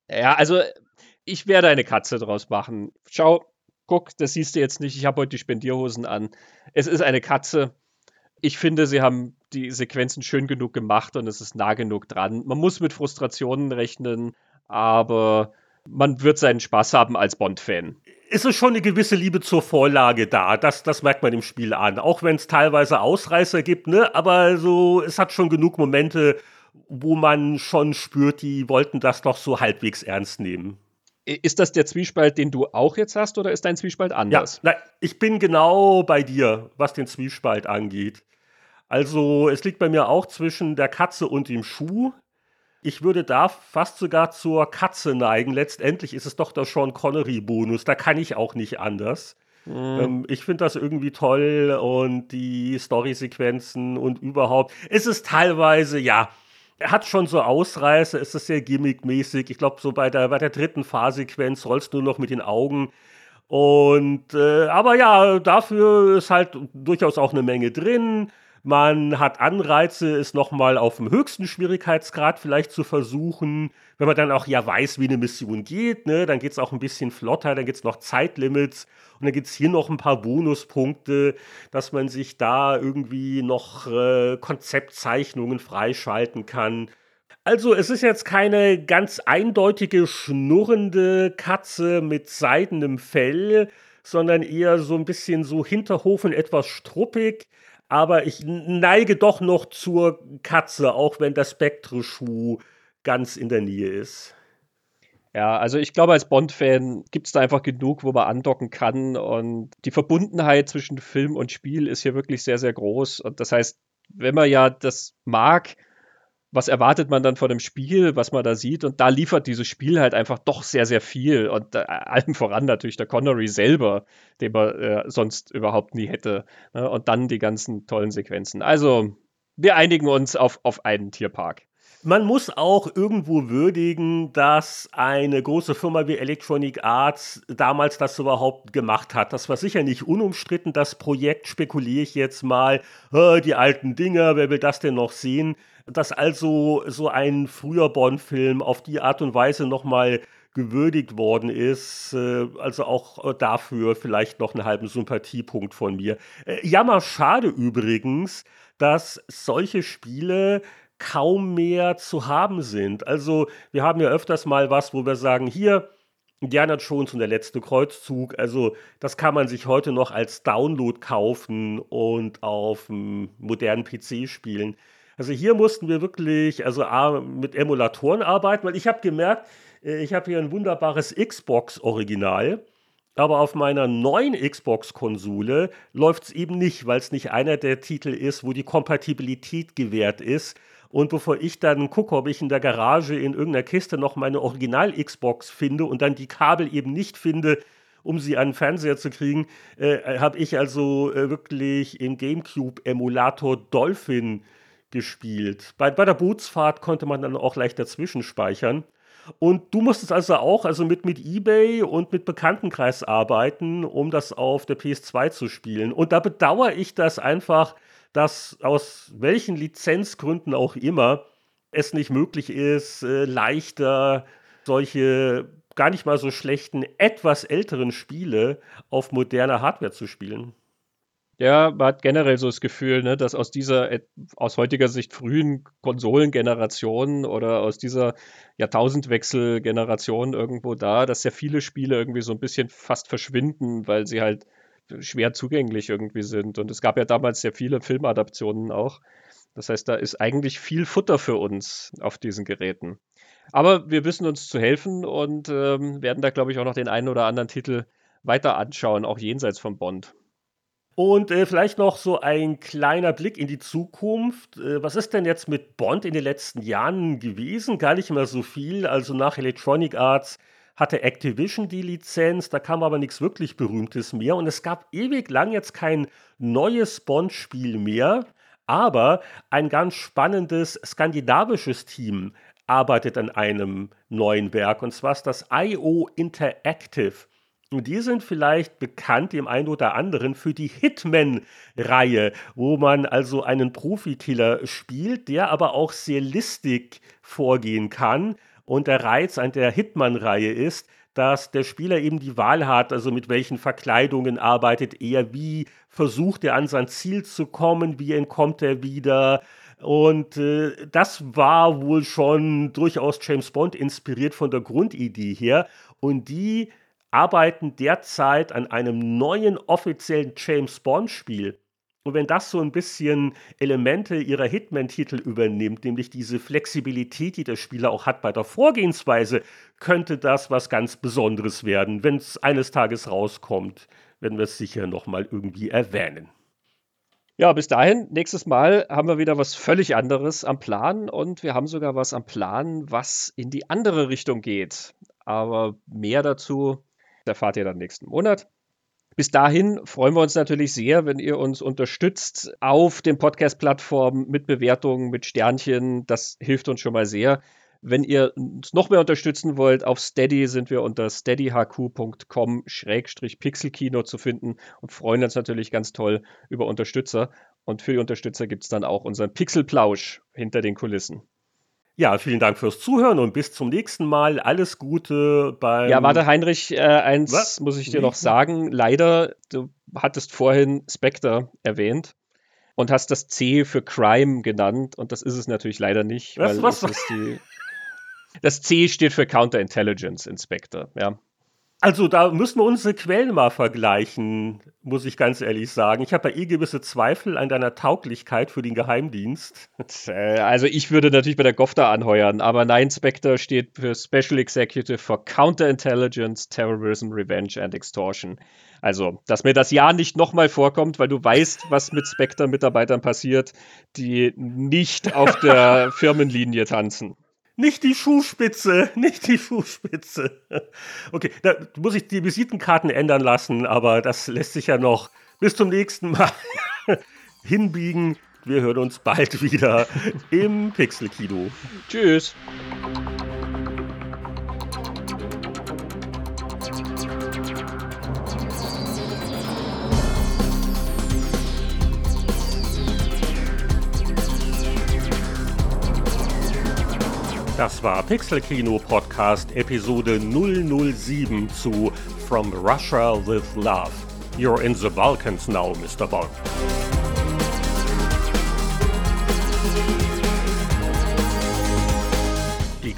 Ja, also ich werde eine Katze draus machen. Schau, guck, das siehst du jetzt nicht. Ich habe heute die Spendierhosen an. Es ist eine Katze. Ich finde, sie haben die Sequenzen schön genug gemacht und es ist nah genug dran. Man muss mit Frustrationen rechnen, aber man wird seinen Spaß haben als Bond-Fan ist es schon eine gewisse Liebe zur Vorlage da. Das, das merkt man im Spiel an. Auch wenn es teilweise Ausreißer gibt, ne? Aber so, es hat schon genug Momente, wo man schon spürt, die wollten das doch so halbwegs ernst nehmen. Ist das der Zwiespalt, den du auch jetzt hast, oder ist dein Zwiespalt anders? Ja, na, ich bin genau bei dir, was den Zwiespalt angeht. Also, es liegt bei mir auch zwischen der Katze und dem Schuh. Ich würde da fast sogar zur Katze neigen. Letztendlich ist es doch der Sean Connery-Bonus. Da kann ich auch nicht anders. Mhm. Ähm, ich finde das irgendwie toll und die Story-Sequenzen und überhaupt. Es ist teilweise, ja, er hat schon so Ausreißer, es ist sehr gimmickmäßig. Ich glaube, so bei der, bei der dritten Fahrsequenz rollst du nur noch mit den Augen. Und, äh, aber ja, dafür ist halt durchaus auch eine Menge drin. Man hat Anreize, es nochmal auf dem höchsten Schwierigkeitsgrad vielleicht zu versuchen. Wenn man dann auch ja weiß, wie eine Mission geht, ne, dann geht es auch ein bisschen flotter, dann gibt es noch Zeitlimits und dann gibt es hier noch ein paar Bonuspunkte, dass man sich da irgendwie noch äh, Konzeptzeichnungen freischalten kann. Also es ist jetzt keine ganz eindeutige schnurrende Katze mit seidenem Fell, sondern eher so ein bisschen so Hinterhofen etwas struppig aber ich neige doch noch zur Katze, auch wenn der Spectre-Schuh ganz in der Nähe ist. Ja, also ich glaube, als Bond-Fan gibt es da einfach genug, wo man andocken kann. Und die Verbundenheit zwischen Film und Spiel ist hier wirklich sehr, sehr groß. Und das heißt, wenn man ja das mag, was erwartet man dann von dem Spiel, was man da sieht? Und da liefert dieses Spiel halt einfach doch sehr, sehr viel. Und äh, allem voran natürlich der Connery selber, den man äh, sonst überhaupt nie hätte. Ne? Und dann die ganzen tollen Sequenzen. Also, wir einigen uns auf, auf einen Tierpark. Man muss auch irgendwo würdigen, dass eine große Firma wie Electronic Arts damals das überhaupt gemacht hat. Das war sicher nicht unumstritten. Das Projekt spekuliere ich jetzt mal. Die alten Dinger, wer will das denn noch sehen? Dass also so ein früher Bond-Film auf die Art und Weise nochmal gewürdigt worden ist. Äh, also auch äh, dafür vielleicht noch einen halben Sympathiepunkt von mir. Äh, jammer schade übrigens, dass solche Spiele kaum mehr zu haben sind. Also wir haben ja öfters mal was, wo wir sagen, hier, Indiana Jones und der letzte Kreuzzug, also das kann man sich heute noch als Download kaufen und auf einem modernen PC spielen. Also hier mussten wir wirklich also mit Emulatoren arbeiten, weil ich habe gemerkt, äh, ich habe hier ein wunderbares Xbox-Original. Aber auf meiner neuen Xbox-Konsole läuft es eben nicht, weil es nicht einer der Titel ist, wo die Kompatibilität gewährt ist. Und bevor ich dann gucke, ob ich in der Garage in irgendeiner Kiste noch meine Original-Xbox finde und dann die Kabel eben nicht finde, um sie an den Fernseher zu kriegen, äh, habe ich also äh, wirklich im GameCube-Emulator Dolphin gespielt. Bei, bei der Bootsfahrt konnte man dann auch leicht dazwischen speichern. Und du musstest also auch also mit, mit eBay und mit Bekanntenkreis arbeiten, um das auf der PS2 zu spielen. Und da bedauere ich das einfach, dass aus welchen Lizenzgründen auch immer es nicht möglich ist, äh, leichter solche gar nicht mal so schlechten, etwas älteren Spiele auf moderner Hardware zu spielen. Ja, man hat generell so das Gefühl, ne, dass aus dieser aus heutiger Sicht frühen Konsolengeneration oder aus dieser Jahrtausendwechselgeneration irgendwo da, dass sehr viele Spiele irgendwie so ein bisschen fast verschwinden, weil sie halt schwer zugänglich irgendwie sind. Und es gab ja damals sehr viele Filmadaptionen auch. Das heißt, da ist eigentlich viel Futter für uns auf diesen Geräten. Aber wir wissen uns zu helfen und ähm, werden da, glaube ich, auch noch den einen oder anderen Titel weiter anschauen, auch jenseits von Bond. Und äh, vielleicht noch so ein kleiner Blick in die Zukunft. Äh, was ist denn jetzt mit Bond in den letzten Jahren gewesen? Gar nicht mehr so viel. Also nach Electronic Arts hatte Activision die Lizenz, da kam aber nichts wirklich Berühmtes mehr und es gab ewig lang jetzt kein neues Bond-Spiel mehr, aber ein ganz spannendes skandinavisches Team arbeitet an einem neuen Werk und zwar ist das IO Interactive. Und die sind vielleicht bekannt dem einen oder anderen für die Hitman-Reihe, wo man also einen Profikiller spielt, der aber auch sehr listig vorgehen kann. Und der Reiz an der Hitman-Reihe ist, dass der Spieler eben die Wahl hat, also mit welchen Verkleidungen arbeitet er, wie versucht er an sein Ziel zu kommen, wie entkommt er wieder. Und äh, das war wohl schon durchaus James Bond inspiriert von der Grundidee her. Und die arbeiten derzeit an einem neuen offiziellen James Bond-Spiel. Und wenn das so ein bisschen Elemente ihrer Hitman-Titel übernimmt, nämlich diese Flexibilität, die der Spieler auch hat bei der Vorgehensweise, könnte das was ganz Besonderes werden. Wenn es eines Tages rauskommt, werden wir es sicher nochmal irgendwie erwähnen. Ja, bis dahin, nächstes Mal haben wir wieder was völlig anderes am Plan und wir haben sogar was am Plan, was in die andere Richtung geht. Aber mehr dazu erfahrt ihr dann nächsten Monat. Bis dahin freuen wir uns natürlich sehr, wenn ihr uns unterstützt auf den Podcast-Plattformen mit Bewertungen, mit Sternchen. Das hilft uns schon mal sehr. Wenn ihr uns noch mehr unterstützen wollt, auf Steady sind wir unter steadyhq.com-pixelkino zu finden und freuen uns natürlich ganz toll über Unterstützer. Und für die Unterstützer gibt es dann auch unseren Pixelplausch hinter den Kulissen. Ja, vielen Dank fürs Zuhören und bis zum nächsten Mal. Alles Gute beim. Ja, warte, Heinrich, äh, eins Was? muss ich dir noch sagen. Leider, du hattest vorhin Spectre erwähnt und hast das C für Crime genannt und das ist es natürlich leider nicht, was, weil was? Ist die, das C steht für Counterintelligence Inspector, ja. Also da müssen wir unsere Quellen mal vergleichen, muss ich ganz ehrlich sagen. Ich habe ja eh gewisse Zweifel an deiner Tauglichkeit für den Geheimdienst. Also ich würde natürlich bei der GOFTA anheuern, aber Nein Spectre steht für Special Executive for Counterintelligence, Terrorism, Revenge and Extortion. Also, dass mir das Ja nicht nochmal vorkommt, weil du weißt, was mit Spectre-Mitarbeitern passiert, die nicht auf der Firmenlinie tanzen. Nicht die Schuhspitze, nicht die Schuhspitze. Okay, da muss ich die Visitenkarten ändern lassen, aber das lässt sich ja noch bis zum nächsten Mal hinbiegen. Wir hören uns bald wieder im Pixelkino. Tschüss. Das war Pixelkino Podcast Episode 007 zu From Russia with Love. You're in the Balkans now, Mr. Bond.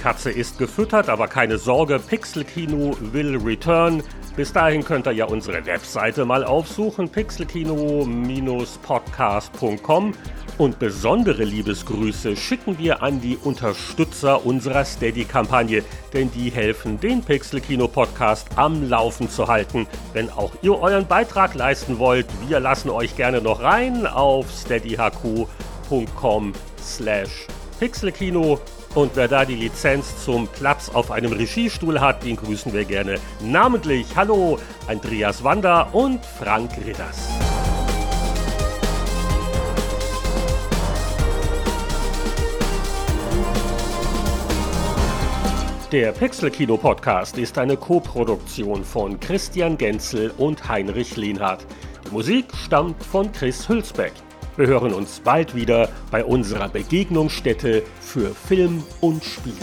Katze ist gefüttert, aber keine Sorge, Pixelkino will return. Bis dahin könnt ihr ja unsere Webseite mal aufsuchen, pixelkino-podcast.com. Und besondere Liebesgrüße schicken wir an die Unterstützer unserer Steady-Kampagne, denn die helfen, den Pixel-Kino-Podcast am Laufen zu halten. Wenn auch ihr euren Beitrag leisten wollt, wir lassen euch gerne noch rein auf steadyhq.com slash pixelkino. Und wer da die Lizenz zum Platz auf einem Regiestuhl hat, den grüßen wir gerne namentlich. Hallo, Andreas Wander und Frank Ridders. Der Pixel-Kino Podcast ist eine Koproduktion von Christian Genzel und Heinrich Lehnhardt. Die Musik stammt von Chris Hülsbeck. Wir hören uns bald wieder bei unserer Begegnungsstätte für Film und Spiele.